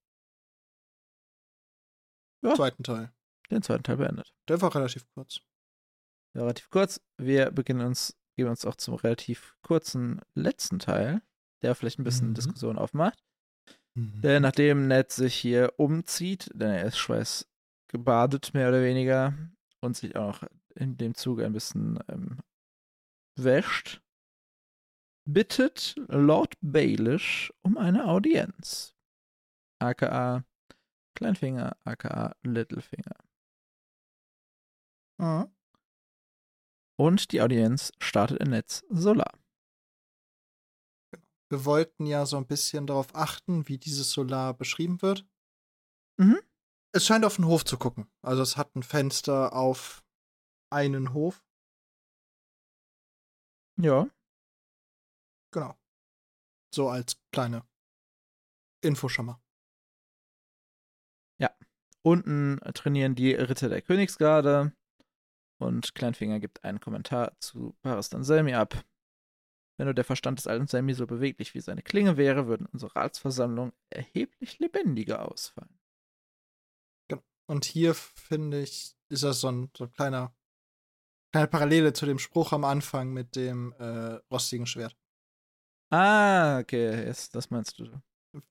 Ja. Zweiten Teil. den zweiten Teil beendet. Der war relativ kurz. Relativ kurz. Wir beginnen uns, gehen uns auch zum relativ kurzen letzten Teil, der vielleicht ein bisschen Mhm. Diskussion aufmacht. Denn nachdem Ned sich hier umzieht, denn er ist schweißgebadet, mehr oder weniger, und sich auch in dem Zuge ein bisschen ähm, wäscht, bittet Lord Baelish um eine Audienz. aka Kleinfinger, aka Littlefinger. Mhm. Und die Audienz startet in Neds Solar. Wir wollten ja so ein bisschen darauf achten, wie dieses Solar beschrieben wird. Mhm. Es scheint auf den Hof zu gucken. Also es hat ein Fenster auf einen Hof. Ja, Genau. So als kleine Info schon mal. Unten trainieren die Ritter der Königsgarde und Kleinfinger gibt einen Kommentar zu Paris Anselmi ab. Wenn nur der Verstand des alten Selmi so beweglich wie seine Klinge wäre, würden unsere Ratsversammlungen erheblich lebendiger ausfallen. Und hier finde ich, ist das so ein, so ein kleiner, kleine Parallele zu dem Spruch am Anfang mit dem äh, rostigen Schwert. Ah, okay, jetzt, das meinst du.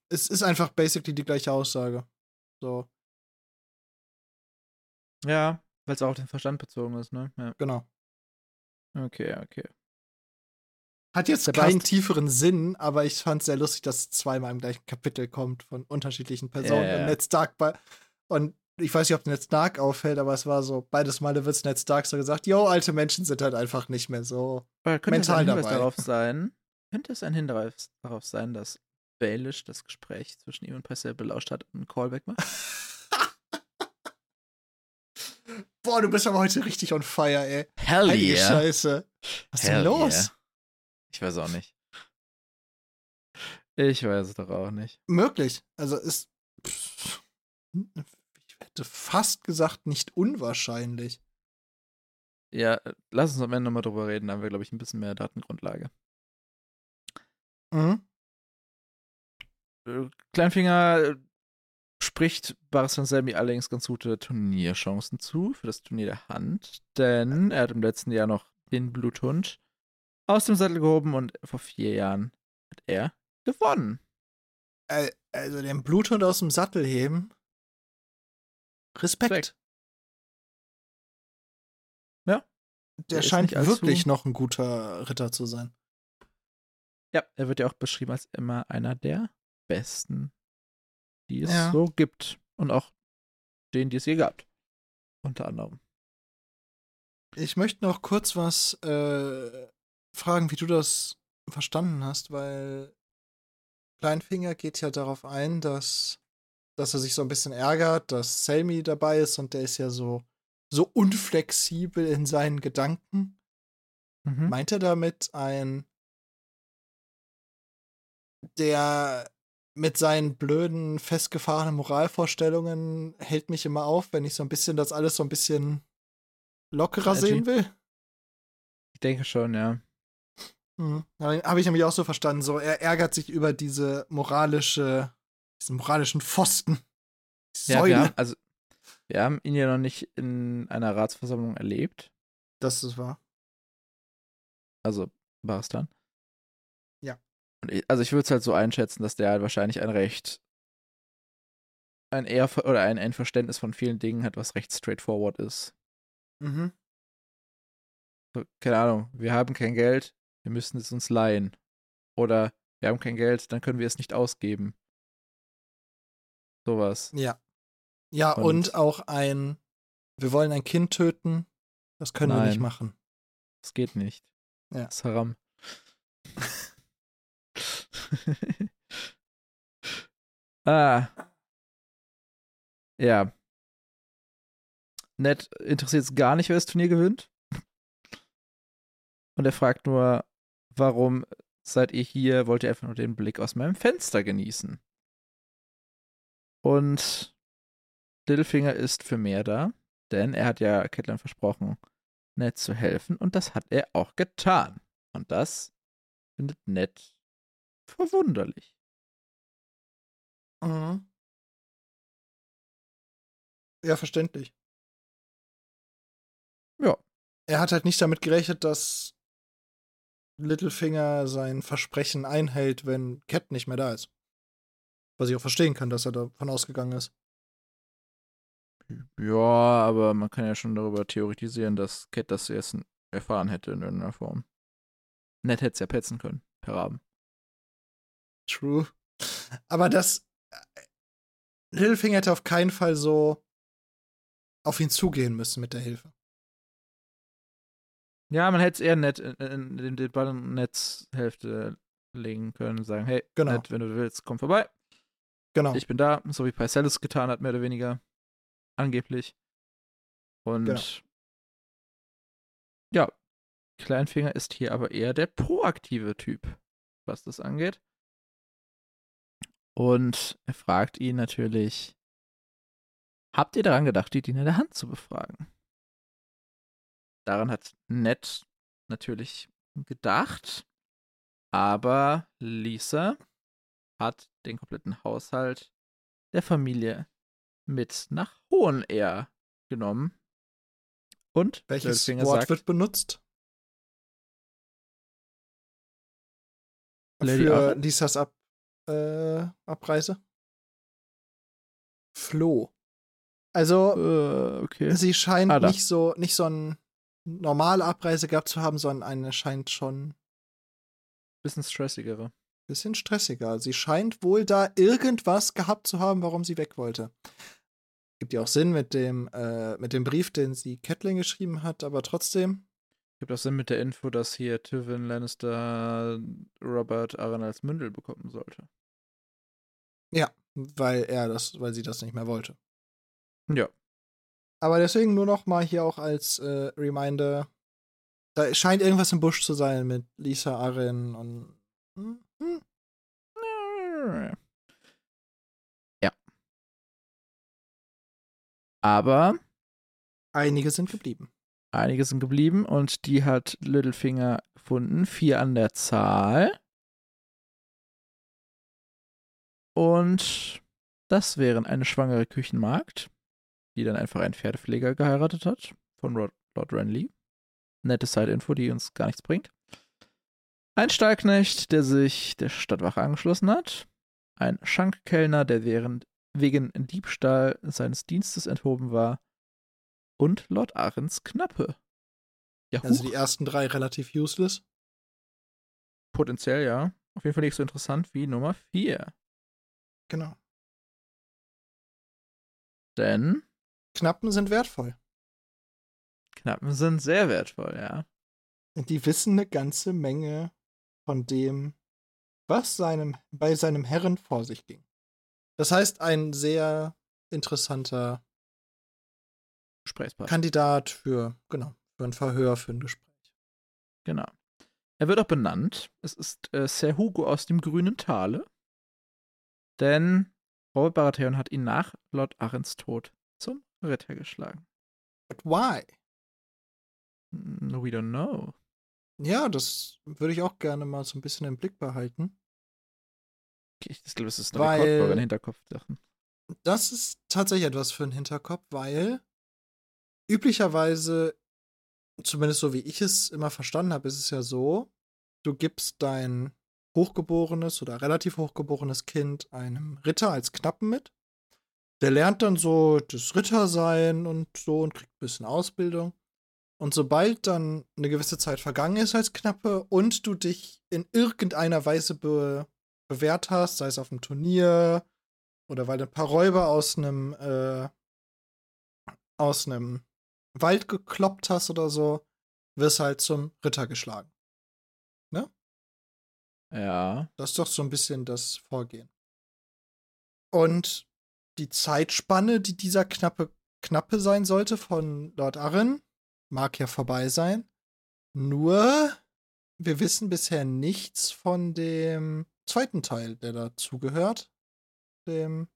Es ist einfach basically die gleiche Aussage. So, Ja, weil es auch auf den Verstand bezogen ist, ne? Ja. genau. Okay, okay. Hat jetzt keinen tieferen Sinn, aber ich fand es sehr lustig, dass es zweimal im gleichen Kapitel kommt von unterschiedlichen Personen. Ja. Und Ned Stark bei. Und ich weiß nicht, ob Ned Stark auffällt, aber es war so, beides Male wird Ned Stark so gesagt, yo, alte Menschen sind halt einfach nicht mehr so. Aber könnte es ein mental Hinweis dabei. darauf sein, könnte es ein Hinweis darauf sein, dass Baelish das Gespräch zwischen ihm und Percival belauscht hat und ein Callback macht? Boah, du bist aber heute richtig on fire, ey. Hell Heilige Scheiße. Was ist denn los? yeah. Ich weiß auch nicht. Ich weiß es doch auch nicht. Möglich. Also ist. pff, Ich hätte fast gesagt, nicht unwahrscheinlich. Ja, lass uns am Ende nochmal drüber reden, da haben wir, glaube ich, ein bisschen mehr Datengrundlage. Mhm. Äh, Kleinfinger äh, spricht Baristan Selmy allerdings ganz gute Turnierchancen zu für das Turnier der Hand, denn er hat im letzten Jahr noch den Bluthund aus dem Sattel gehoben und vor vier Jahren hat er gewonnen. Also den Bluthund aus dem Sattel heben. Respekt. Respekt. Ja. Der Der scheint wirklich noch ein guter Ritter zu sein. Ja, er wird ja auch beschrieben als immer einer der besten, die es Ja. so gibt. Und auch den, die es je gab. Unter anderem. Ich möchte noch kurz was äh, fragen, wie du das verstanden hast, weil Kleinfinger geht ja darauf ein, dass, dass er sich so ein bisschen ärgert, dass Selmy dabei ist und der ist ja so, so unflexibel in seinen Gedanken. Mhm. Meint er damit ein, der mit seinen blöden, festgefahrenen Moralvorstellungen hält mich immer auf, wenn ich so ein bisschen das alles so ein bisschen lockerer Edgy. sehen will? Ich denke schon, ja. Mhm. Habe ich nämlich auch so verstanden. So, er ärgert sich über diese moralische, diesen moralischen Pfosten. Die Ja, wir haben, also, wir haben ihn ja noch nicht in einer Ratsversammlung erlebt. das ist wahr. Also Baristan. Ja. Und ich, also ich würde es halt so einschätzen, dass der halt wahrscheinlich ein recht ein eher oder ein, ein Verständnis von vielen Dingen hat, was recht straightforward ist. Mhm. So, keine Ahnung, wir haben kein Geld, wir müssen es uns leihen. Oder wir haben kein Geld, dann können wir es nicht ausgeben. Sowas. Ja. Ja, und, Und- auch ein, wir wollen ein Kind töten, das können wir nicht Nein. machen. Das geht nicht. Ja. Das ist Haram. ah. Ja. Ned interessiert es gar nicht, wer das Turnier gewinnt. Und er fragt nur, warum seid ihr hier? Wollt ihr einfach nur den Blick aus meinem Fenster genießen? Und Littlefinger ist für mehr da, denn er hat ja Catelyn versprochen, Ned zu helfen und das hat er auch getan. Und das findet Ned verwunderlich. Mhm. Ja, verständlich. Ja. Er hat halt nicht damit gerechnet, dass Littlefinger sein Versprechen einhält, wenn Cat nicht mehr da ist. Was ich auch verstehen kann, dass er davon ausgegangen ist. Ja, aber man kann ja schon darüber theoretisieren, dass Cat das jetzt erfahren hätte in irgendeiner Form. Ned hätte es ja petzen können, per Raben. True. Aber das. äh, Littlefinger hätte auf keinen Fall so auf ihn zugehen müssen mit der Hilfe. Ja, man hätte es eher Ned in, in, in den Ball in Neds Hälfte legen können und sagen, hey, Genau. Ned, wenn du willst, komm vorbei. Genau. Ich bin da, so wie Pycellus getan hat, mehr oder weniger. Angeblich. Und Genau. ja, Kleinfinger ist hier aber eher der proaktive Typ, was das angeht. Und er fragt ihn natürlich, habt ihr daran gedacht, die Diener der Hand zu befragen? Daran hat Ned natürlich gedacht, aber Lisa hat den kompletten Haushalt der Familie mit nach Hohenair genommen. Und Welches Wort sagt, wird benutzt? Lady für Arthur? Lisas Ab äh, Abreise? Floh. Also, äh, okay. sie scheint Ah, nicht so, nicht so eine normale Abreise gehabt zu haben, sondern eine scheint schon Bisschen stressigere. Bisschen stressiger. Sie scheint wohl da irgendwas gehabt zu haben, warum sie weg wollte. Gibt ja auch Sinn mit dem, äh, mit dem Brief, den sie Catelyn geschrieben hat, aber trotzdem. Gibt auch Sinn mit der Info, dass hier Tywin Lannister Robert Arryn als Mündel bekommen sollte. Ja, weil er das, weil sie das nicht mehr wollte. Ja. Aber deswegen nur noch mal hier auch als äh, Reminder, da scheint irgendwas im Busch zu sein mit Lisa Arryn und hm, hm. Ja. Aber einige sind geblieben. Einige sind geblieben und die hat Littlefinger gefunden. Vier an der Zahl. Und das wären eine schwangere Küchenmagd, die dann einfach einen Pferdepfleger geheiratet hat, von Lord, Lord Renly. Nette Side-Info, die uns gar nichts bringt. Ein Stallknecht, der sich der Stadtwache angeschlossen hat. Ein Schankkellner, der während, wegen Diebstahl seines Dienstes enthoben war. Und Lord Arens Knappe. Ja, also die ersten drei relativ useless. Potenziell, ja. Auf jeden Fall nicht so interessant wie Nummer vier. Genau. Denn Knappen sind wertvoll. Knappen sind sehr wertvoll, ja. Und die wissen eine ganze Menge von dem, was seinem, bei seinem Herren vor sich ging. Das heißt, ein sehr interessanter Kandidat für, genau, für ein Verhör, für ein Gespräch. Genau. Er wird auch benannt. Es ist äh, Ser Hugo aus dem grünen Tale. Denn Robert Baratheon hat ihn nach Lord Arrens Tod Ritter geschlagen. But why? No, we don't know. Ja, das würde ich auch gerne mal so ein bisschen im Blick behalten. Ich glaube, das ist eine Rekordfolge. Das ist tatsächlich etwas für einen Hinterkopf, weil üblicherweise, zumindest so wie ich es immer verstanden habe, ist es ja so, du gibst dein hochgeborenes oder relativ hochgeborenes Kind einem Ritter als Knappen mit. Der lernt dann so das Rittersein und so und kriegt ein bisschen Ausbildung. Und sobald dann eine gewisse Zeit vergangen ist als Knappe und du dich in irgendeiner Weise be bewährt hast, sei es auf einem Turnier oder weil du ein paar Räuber aus einem äh, aus einem Wald gekloppt hast oder so, wirst halt zum Ritter geschlagen. Ne? Ja. Das ist doch so ein bisschen das Vorgehen. Und die Zeitspanne, die dieser knappe Knappe sein sollte von Lord Arryn, mag ja vorbei sein. Nur, wir wissen bisher nichts von dem zweiten Teil, der dazugehört. Dem.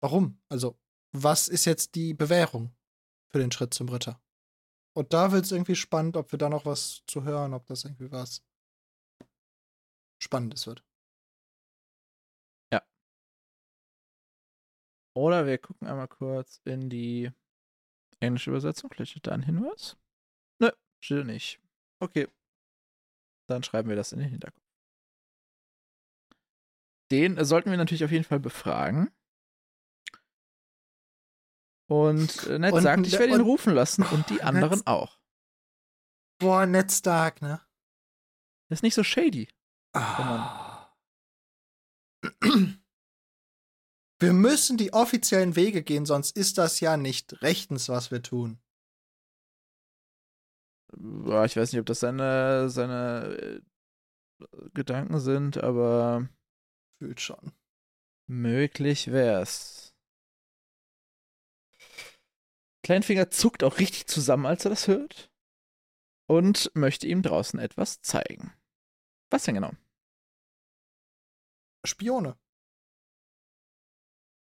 Warum? Also, was ist jetzt die Bewährung für den Schritt zum Ritter? Und da wird es irgendwie spannend, ob wir da noch was zu hören, ob das irgendwie was Spannendes wird. Oder wir gucken einmal kurz in die englische Übersetzung. Vielleicht steht da ein Hinweis? Nö, steht nicht. Okay. Dann schreiben wir das in den Hinterkopf. Den sollten wir natürlich auf jeden Fall befragen. Und äh, Ned und, sagt, ich werde ihn rufen lassen und die anderen Ned, auch. Boah, Ned Stark, ne? Das ist nicht so shady. Ah. Wir müssen die offiziellen Wege gehen, sonst ist das ja nicht rechtens, was wir tun. Ich weiß nicht, ob das seine, seine äh, Gedanken sind, aber. Fühlt schon. Möglich wär's. Kleinfinger zuckt auch richtig zusammen, als er das hört. Und möchte ihm draußen etwas zeigen. Was denn genau? Spione.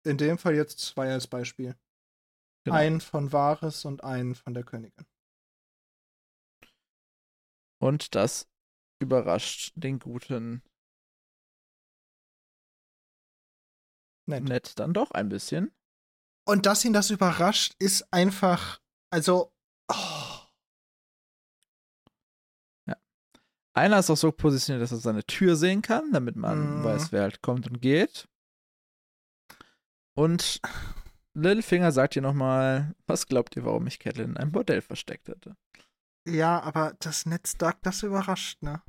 In dem Fall jetzt zwei als Beispiel. Genau. Einen von Vares und einen von der Königin. Und das überrascht den guten Nett. Nett dann doch ein bisschen. Und dass ihn das überrascht, ist einfach, also. Oh. Einer ist auch so positioniert, dass er seine Tür sehen kann, damit man mhm. weiß, wer halt kommt und geht. Und Littlefinger sagt ihr nochmal, was glaubt ihr, warum ich Catelyn in einem Bordell versteckt hätte? Ja, aber das Netz Dark, das überrascht, ne?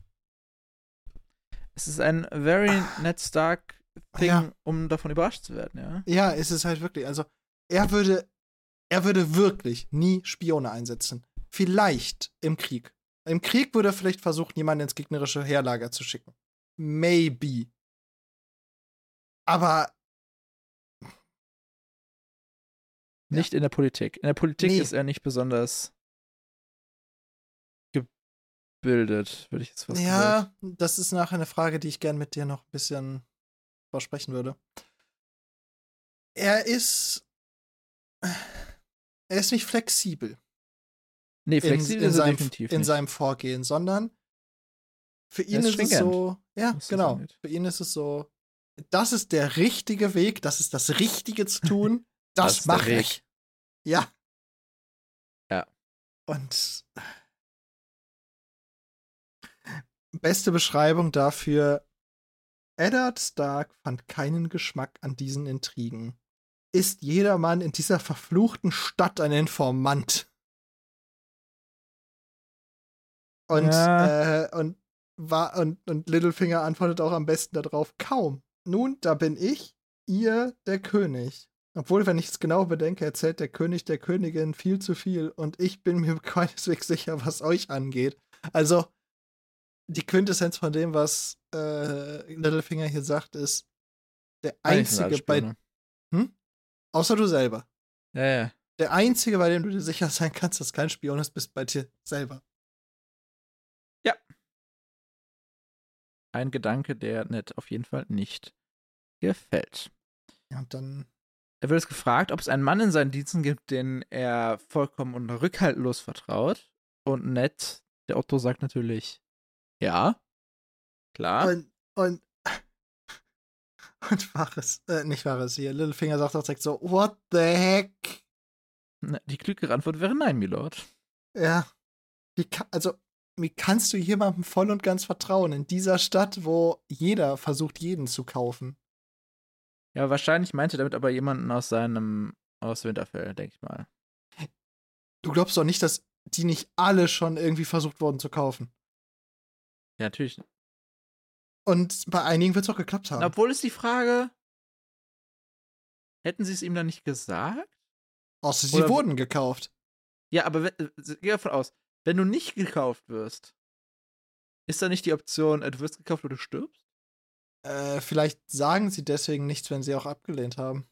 Es ist ein very Ned Stark Thing, Ja. um davon überrascht zu werden, ja. Ja, es ist halt wirklich, also er würde, er würde wirklich nie Spione einsetzen. Vielleicht im Krieg. Im Krieg würde er vielleicht versuchen, jemanden ins gegnerische Heerlager zu schicken. Maybe. Aber Nicht in der Politik. In der Politik Nee. ist er nicht besonders gebildet, würde ich jetzt fast sagen. ja, das ist nachher eine Frage, die ich gern mit dir noch ein bisschen versprechen würde. Er ist. Er ist nicht flexibel. Nee, in, flexibel in, ist er seinem, definitiv in nicht. seinem Vorgehen, sondern für ihn ist ist, es so, ja, das genau. Für ihn ist es so, das ist der richtige Weg, das ist das Richtige zu tun, Das mache ich. Ja. Ja. Und beste Beschreibung dafür: Eddard Stark fand keinen Geschmack an diesen Intrigen. Ist jedermann in dieser verfluchten Stadt ein Informant? Und, Ja. äh, und, war, und, und Littlefinger antwortet auch am besten darauf: Kaum. Nun, da bin ich, ihr, der König. Obwohl, wenn ich es genau bedenke, erzählt der König der Königin viel zu viel und ich bin mir keineswegs sicher, was euch angeht. Also, die Quintessenz von dem, was äh, Littlefinger hier sagt, ist, der einzige bei, Spione. außer du selber, Ja, ja. der einzige, bei dem du dir sicher sein kannst, dass kein Spion ist, bist bei dir selber. Ein Gedanke, der Ned auf jeden Fall nicht gefällt. Ja, und dann, Er wird es gefragt, ob es einen Mann in seinen Diensten gibt, den er vollkommen und rückhaltlos vertraut. Und Ned, der Otto, sagt natürlich ja. Klar. und, und, und Wahres, äh, nicht Wahres hier, Littlefinger sagt auch direkt so, what the heck? Die klügere Antwort wäre nein, Milord. Ja. Wie also, wie kannst du jemandem voll und ganz vertrauen in dieser Stadt, wo jeder versucht, jeden zu kaufen? Ja, wahrscheinlich meinte er damit aber jemanden aus seinem, aus Winterfell, denke ich mal. Du glaubst doch nicht, dass die nicht alle schon irgendwie versucht wurden zu kaufen. Ja, natürlich. Und bei einigen wird es auch geklappt haben. Obwohl ist die Frage, hätten sie es ihm dann nicht gesagt? Außer sie oder- wurden gekauft. Ja, aber wenn, geh davon aus, wenn du nicht gekauft wirst, ist da nicht die Option, äh, du wirst gekauft oder du stirbst? Äh, vielleicht sagen sie deswegen nichts, wenn sie auch abgelehnt haben.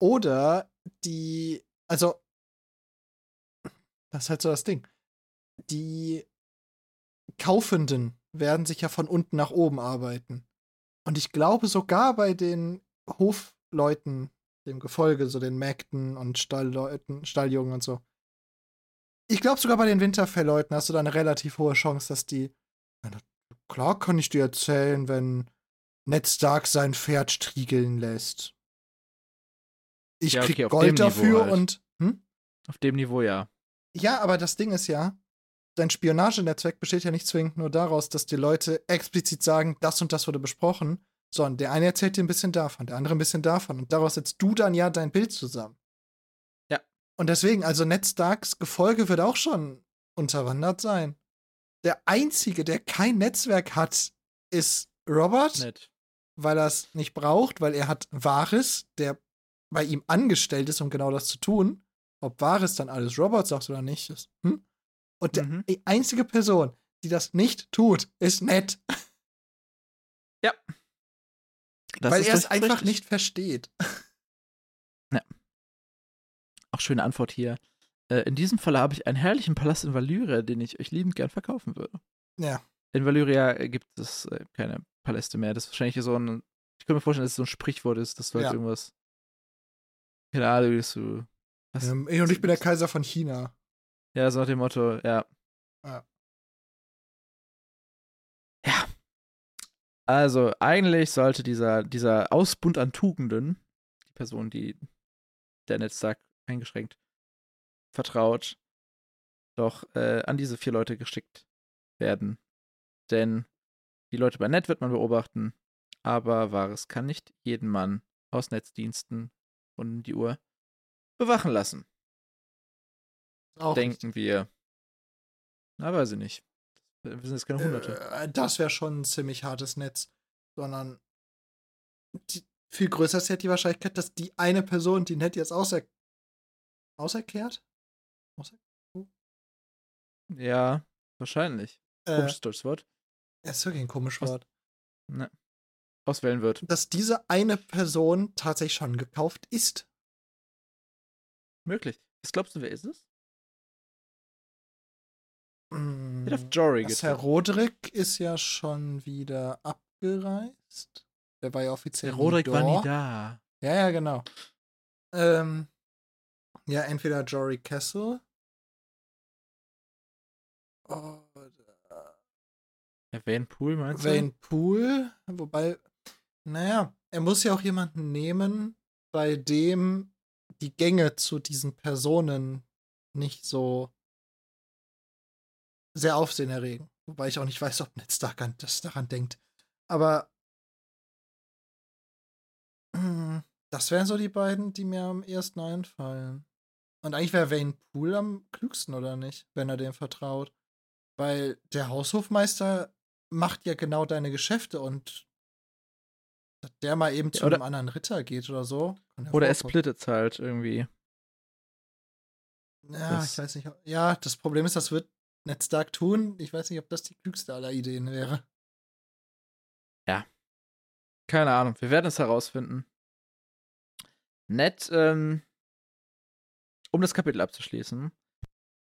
Oder die, also, das ist halt so das Ding. Die Kaufenden werden sich ja von unten nach oben arbeiten. Und ich glaube sogar bei den Hofleuten, dem Gefolge, so den Mägden und Stallleuten, Stalljungen und so. Ich glaube sogar bei den Winterfellleuten hast du da eine relativ hohe Chance, dass die Klar kann ich dir erzählen, wenn Ned Stark sein Pferd striegeln lässt. Ich Ja, okay, krieg Gold dafür halt. und. Hm? Auf dem Niveau ja. Ja, aber das Ding ist ja, dein Spionagenetzwerk besteht ja nicht zwingend nur daraus, dass die Leute explizit sagen, das und das wurde besprochen, sondern der eine erzählt dir ein bisschen davon, der andere ein bisschen davon und daraus setzt du dann ja dein Bild zusammen. Ja. Und deswegen, also Ned Starks Gefolge wird auch schon unterwandert sein. Der einzige, der kein Netzwerk hat, ist Robert, Nett. weil er es nicht braucht, weil er hat Varys, der bei ihm angestellt ist, um genau das zu tun. Ob Varys dann alles Robert sagt oder nicht, ist. Hm? Und Mhm. die einzige Person, die das nicht tut, ist Ned, Das weil er es einfach richtig. nicht versteht. Auch schöne Antwort hier. Äh, in diesem Fall habe ich einen herrlichen Palast in Valyria, den ich euch liebend gern verkaufen würde. Ja. In Valyria äh, gibt es äh, keine Paläste mehr. Das ist wahrscheinlich so ein. Ich kann mir vorstellen, dass es so ein Sprichwort ist, dass du halt Ja. irgendwas. Keine Ahnung, dass du. Was, Ähm, ich und ich bin der Kaiser von China. Ja, so nach dem Motto, ja. Ja. Ja. Also, eigentlich sollte dieser, dieser Ausbund an Tugenden, die Person, die der Netzwerk eingeschränkt vertraut, doch äh, an diese vier Leute geschickt werden. Denn die Leute bei Net wird man beobachten, aber Wahres kann nicht jeden Mann aus Netzdiensten und die Uhr bewachen lassen Auch denken wir. Na, weiß ich nicht. Wir sind jetzt keine Hunderte. Äh, das wäre schon ein ziemlich hartes Netz. Sondern die, viel größer ist ja die Wahrscheinlichkeit, dass die eine Person, die Ned jetzt außer, auserkehrt? Außer, Ja, wahrscheinlich. äh, Komisches deutsches Wort. das ist wirklich ein komisches Wort. Ne. Auswählen wird. Dass diese eine Person tatsächlich schon gekauft ist. Möglich. Was glaubst du, wer ist es? Mm, auf Jory das Herr. Roderick ist ja schon wieder abgereist. Der war ja offiziell Der Roderick war nie da. Ja, ja, genau. Ähm, ja, entweder Jory Castle oder Ja, Vane Pool meinst Vane Pool. Wobei, naja, er muss ja auch jemanden nehmen, bei dem die Gänge zu diesen Personen nicht so sehr Aufsehen erregen. Wobei ich auch nicht weiß, ob Ned Stark an, das daran denkt. Aber das wären so die beiden, die mir am ersten einfallen. Und eigentlich wäre Vane Pool am klügsten, oder nicht? Wenn er dem vertraut. Weil der Haushofmeister macht ja genau deine Geschäfte und dass der mal eben Ja, zu einem anderen Ritter geht oder so. ja Oder er splittet es halt irgendwie. Ja, Das- ich weiß nicht. Ja, das Problem ist, das wird Ned Stark tun. Ich weiß nicht, ob das die klügste aller Ideen wäre. Keine Ahnung. Wir werden es herausfinden. Ned, ähm, um das Kapitel abzuschließen,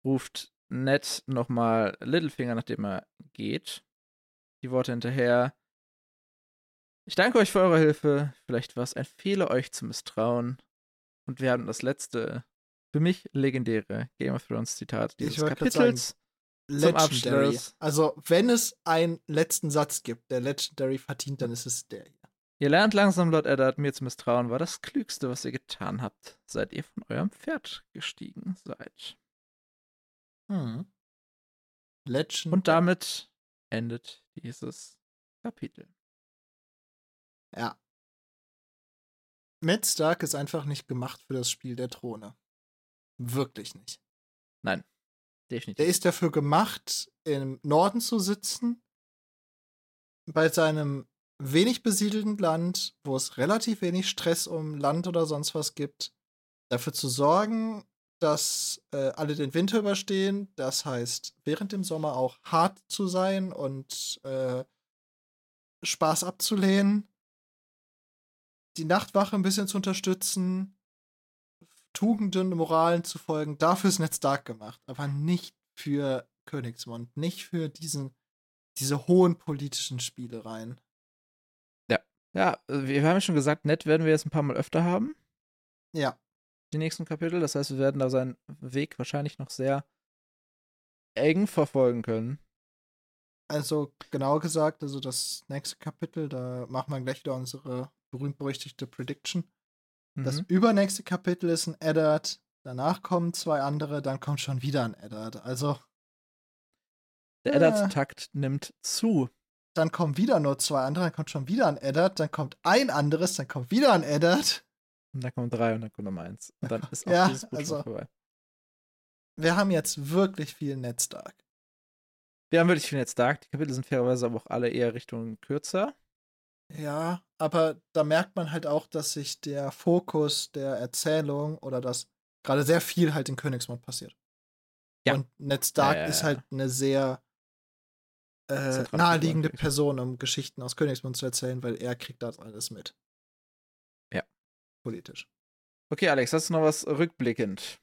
ruft Ned nochmal Littlefinger, nachdem er geht. Die Worte hinterher. Ich danke euch für eure Hilfe. Vielleicht war es ein Fehler, euch zu misstrauen. Und wir haben das letzte, für mich legendäre Game of Thrones Zitat dieses Kapitels. Legendary. Abschluss. Also, wenn es einen letzten Satz gibt, der Legendary verdient, dann ist es der hier. Ihr lernt langsam, Lord Eddard, mir zu misstrauen, war das Klügste, was ihr getan habt, seit ihr von eurem Pferd gestiegen seid. Hm. Legend. Und damit endet dieses Kapitel. Ja. Ned Stark ist einfach nicht gemacht für das Spiel der Throne. Wirklich nicht. Definitiv. Der ist dafür gemacht, im Norden zu sitzen, bei seinem wenig besiedelten Land, wo es relativ wenig Stress um Land oder sonst was gibt, dafür zu sorgen, dass äh, alle den Winter überstehen. Das heißt, während dem Sommer auch hart zu sein und äh, Spaß abzulehnen, die Nachtwache ein bisschen zu unterstützen, Tugenden, Moralen zu folgen. Dafür ist Ned Stark gemacht, aber nicht für Königsmund, nicht für diesen, diese hohen politischen Spielereien. Ja, äh, wir haben ja schon gesagt, nett werden wir jetzt ein paar Mal öfter haben, Ja, die nächsten Kapitel. Das heißt, wir werden da seinen Weg wahrscheinlich noch sehr eng verfolgen können. also genau gesagt, also das nächste Kapitel, da machen wir gleich wieder unsere berühmt-berüchtigte Prediction. Das Mhm. übernächste Kapitel ist ein Eddard, danach kommen zwei andere, dann kommt schon wieder ein Eddard. Also Der äh, Eddard-Takt nimmt zu. Dann kommen wieder nur zwei andere, dann kommt schon wieder ein Eddard, dann kommt ein anderes, dann kommt wieder ein Eddard. Und dann kommen drei und dann kommt Nummer eins. Und dann ist auch Ja, dieses Buch also- vorbei. Wir haben jetzt wirklich viel Ned Stark. Wir haben wirklich viel jetzt Dark. Die Kapitel sind fairerweise aber auch alle eher Richtung kürzer. Ja, aber da merkt man halt auch, dass sich der Fokus der Erzählung oder dass gerade sehr viel halt in Königsmund passiert. Ja. Und Ned Stark Ja, ja, ist ja. halt eine sehr äh, naheliegende Person, um Geschichten aus Königsmund zu erzählen, weil er kriegt das alles mit. Ja. Politisch. Okay, Alex, hast du noch was rückblickend?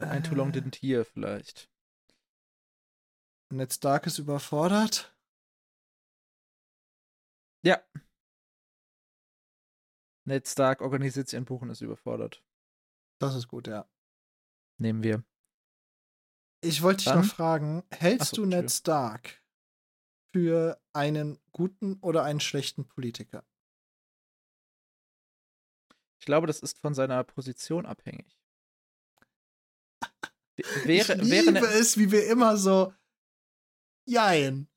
Ein Too Long Äh. Didn't Hear vielleicht. Ned Stark ist überfordert. Ja. Ned Stark organisiert sich ein Buch und ist überfordert. Das ist gut, ja. Nehmen wir. Ich wollte dich noch fragen, hältst so, du Ned. Stark für einen guten oder einen schlechten Politiker? Ich glaube, das ist von seiner Position abhängig. Wäre, ich wäre liebe ne, es, wie wir immer so Jein.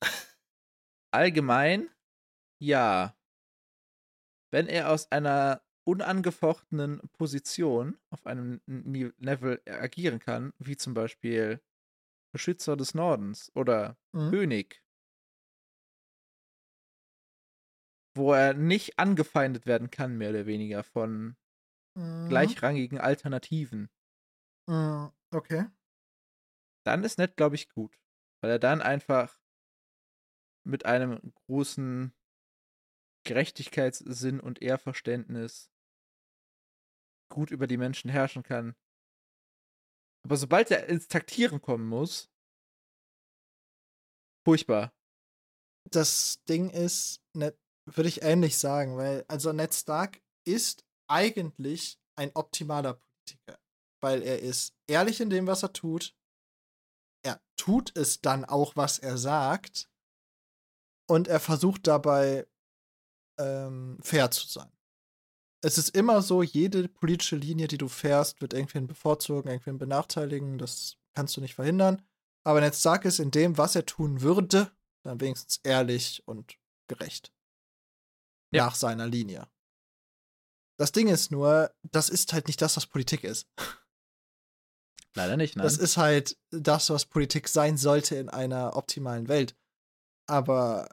allgemein ja. Wenn er aus einer unangefochtenen Position auf einem Level agieren kann, wie zum Beispiel Beschützer des Nordens oder Mhm. König. Wo er nicht angefeindet werden kann, mehr oder weniger, von Mhm. gleichrangigen Alternativen. Mhm. Okay. Dann ist Ned, glaube ich, gut. Weil er dann einfach mit einem großen Gerechtigkeitssinn und Ehrverständnis gut über die Menschen herrschen kann. Aber sobald er ins Taktieren kommen muss, furchtbar. Das Ding ist, Ned, würde ich ähnlich sagen, weil also Ned Stark ist eigentlich ein optimaler Politiker, weil er ist ehrlich in dem, was er tut. Er tut es dann auch, was er sagt. Und er versucht dabei ähm, fair zu sein. Es ist immer so, jede politische Linie, die du fährst, wird irgendwen bevorzugen, irgendwen benachteiligen. Das kannst du nicht verhindern. Aber Ned Stark ist in dem, was er tun würde, dann wenigstens ehrlich und gerecht. Ja. Nach seiner Linie. Das Ding ist nur, das ist halt nicht das, was Politik ist. Leider nicht, nein. Das ist halt das, was Politik sein sollte in einer optimalen Welt. Aber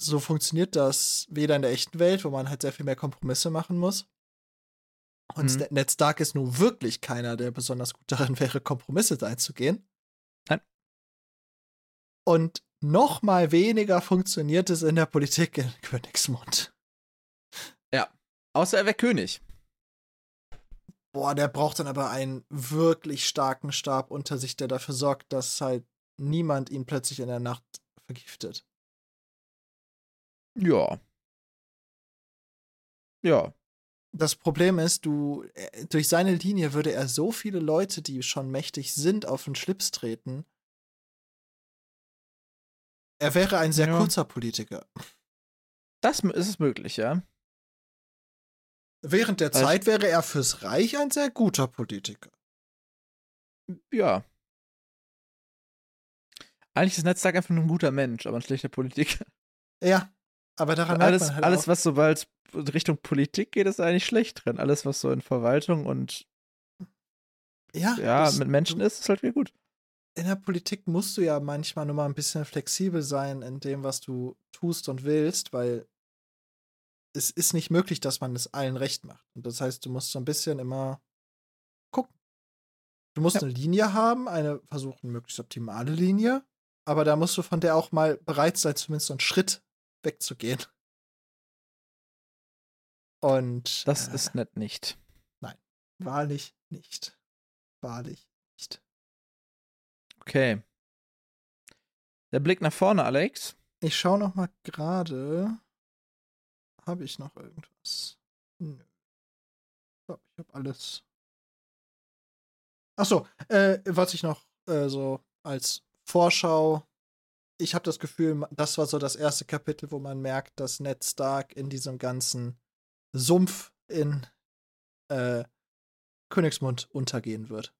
so funktioniert das weder in der echten Welt, wo man halt sehr viel mehr Kompromisse machen muss. Und Mhm. Ned Stark ist nun wirklich keiner, der besonders gut darin wäre, Kompromisse einzugehen. Nein. Und noch mal weniger funktioniert es in der Politik in Königsmund. Außer er wäre König. Boah, der braucht dann aber einen wirklich starken Stab unter sich, der dafür sorgt, dass halt niemand ihn plötzlich in der Nacht vergiftet. Ja. Ja. Das Problem ist, du, äh, durch seine Linie würde er so viele Leute, die schon mächtig sind, auf den Schlips treten. Er wäre ein sehr Ja. kurzer Politiker. Das ist es möglich, ja. Während der ich- Zeit wäre er fürs Reich ein sehr guter Politiker. Ja. Eigentlich ist Netzwerk einfach nur ein guter Mensch, aber ein schlechter Politiker. Ja, aber daran merkt Alles, man halt alles auch, was sobald Richtung Politik geht, ist eigentlich schlecht drin. Alles, was so in Verwaltung und ja, ja, mit Menschen ist, ist halt wieder gut. In der Politik musst du ja manchmal nur mal ein bisschen flexibel sein in dem, was du tust und willst, weil es ist nicht möglich, dass man es allen recht macht. Und das heißt, du musst so ein bisschen immer gucken. Du musst Ja. eine Linie haben, eine versuchen, möglichst optimale Linie, aber da musst du von der auch mal bereit sein, zumindest so einen Schritt wegzugehen. Und Das äh, ist nett nicht. wahrlich nicht. Wahrlich. Okay. Der Blick nach vorne, Alex. Ich schaue noch mal gerade. Habe ich noch irgendwas? Nö. Ich glaube, ich habe alles. Ach so, äh, was ich noch äh, so als Vorschau. Ich habe das Gefühl, das war so das erste Kapitel, wo man merkt, dass Ned Stark in diesem ganzen Sumpf in äh, Königsmund untergehen wird.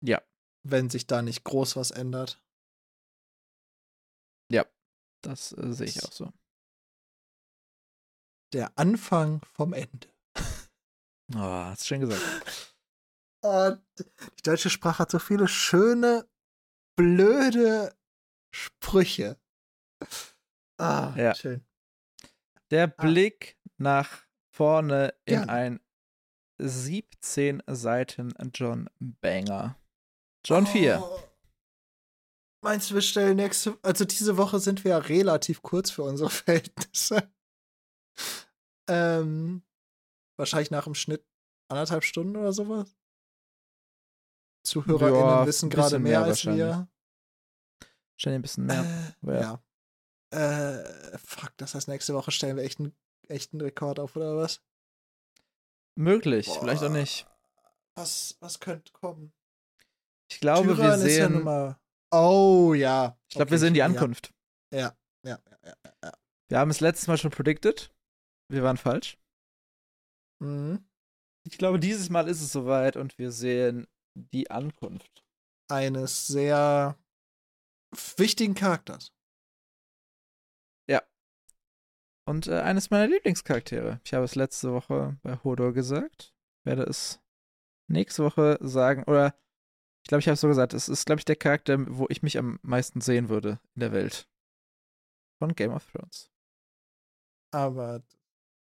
Ja. Wenn sich da nicht groß was ändert. Das äh, sehe ich auch so. Der Anfang vom Ende. Oh, hast schön gesagt. Und die deutsche Sprache hat so viele schöne, blöde Sprüche. Ah, Ja. schön. Der Blick nach vorne in Gerne. ein 17 Seiten John Banger. John 4. Oh. Meinst du, wir stellen nächste, also diese Woche sind wir ja relativ kurz für unsere Verhältnisse. ähm, wahrscheinlich nach dem Schnitt anderthalb Stunden oder sowas. ZuhörerInnen Ja, wissen gerade mehr mehr als wir. Wahrscheinlich ein bisschen mehr. Äh, Ja. ja. Äh, fuck, das heißt, nächste Woche stellen wir echt einen echten Rekord auf, oder was? Möglich, vielleicht auch Boah. nicht. Was, was könnte kommen? Ich glaube, wir ja nun sehen. mal. Oh ja. ich glaube, Okay, wir sehen die ja, Ankunft. Ja, ja, ja, ja. ja, ja. Wir haben es letztes Mal schon predicted. Wir waren falsch. Mhm. Ich glaube, dieses Mal ist es soweit und wir sehen die Ankunft. Eines sehr wichtigen Charakters. Und äh, eines meiner Lieblingscharaktere. Ich habe es letzte Woche bei Hodor gesagt. Werde es nächste Woche sagen. Oder Ich glaube, ich habe es so gesagt, es ist, glaube ich, der Charakter, wo ich mich am meisten sehen würde in der Welt. Von Game of Thrones. Aber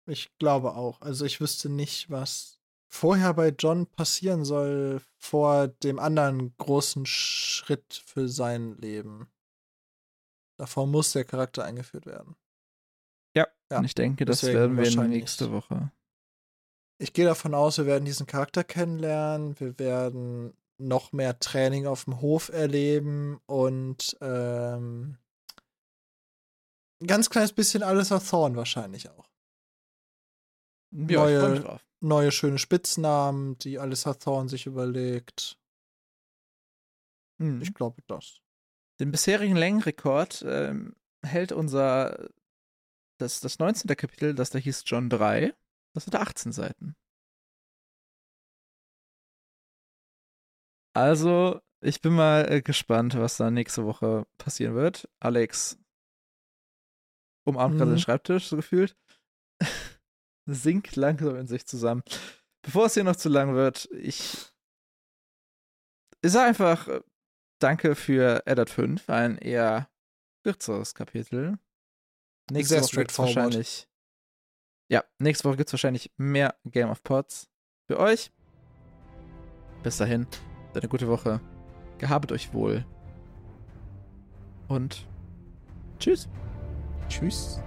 ich glaube auch. Also ich wüsste nicht, was vorher bei John passieren soll vor dem anderen großen Schritt für sein Leben. Davor muss der Charakter eingeführt werden. Ja, ja. und ich denke, das werden wir nächste Woche. Ich gehe davon aus, wir werden diesen Charakter kennenlernen. Wir werden noch mehr Training auf dem Hof erleben und ähm, ein ganz kleines bisschen alles auf Thorn wahrscheinlich auch. Ja, neue, neue schöne Spitznamen, die Alyssa Thorn sich überlegt. Hm. Ich glaube das. Den bisherigen Längenrekord ähm, hält unser das, das 19. Kapitel, das da hieß John 3. Das hatte 18 Seiten. Also, ich bin mal äh, gespannt, was da nächste Woche passieren wird. Alex umarmt mhm. gerade den Schreibtisch, so gefühlt. Sinkt langsam in sich zusammen. Bevor es hier noch zu lang wird, ich. Ich sag einfach äh, Danke für Eddard 5, ein eher kürzeres Kapitel. Nächste Sehr Woche gibt wahrscheinlich. Ja, nächste Woche gibt es wahrscheinlich mehr Game of Pods für euch. Bis dahin eine gute Woche. Gehabet euch wohl. Und tschüss. Tschüss.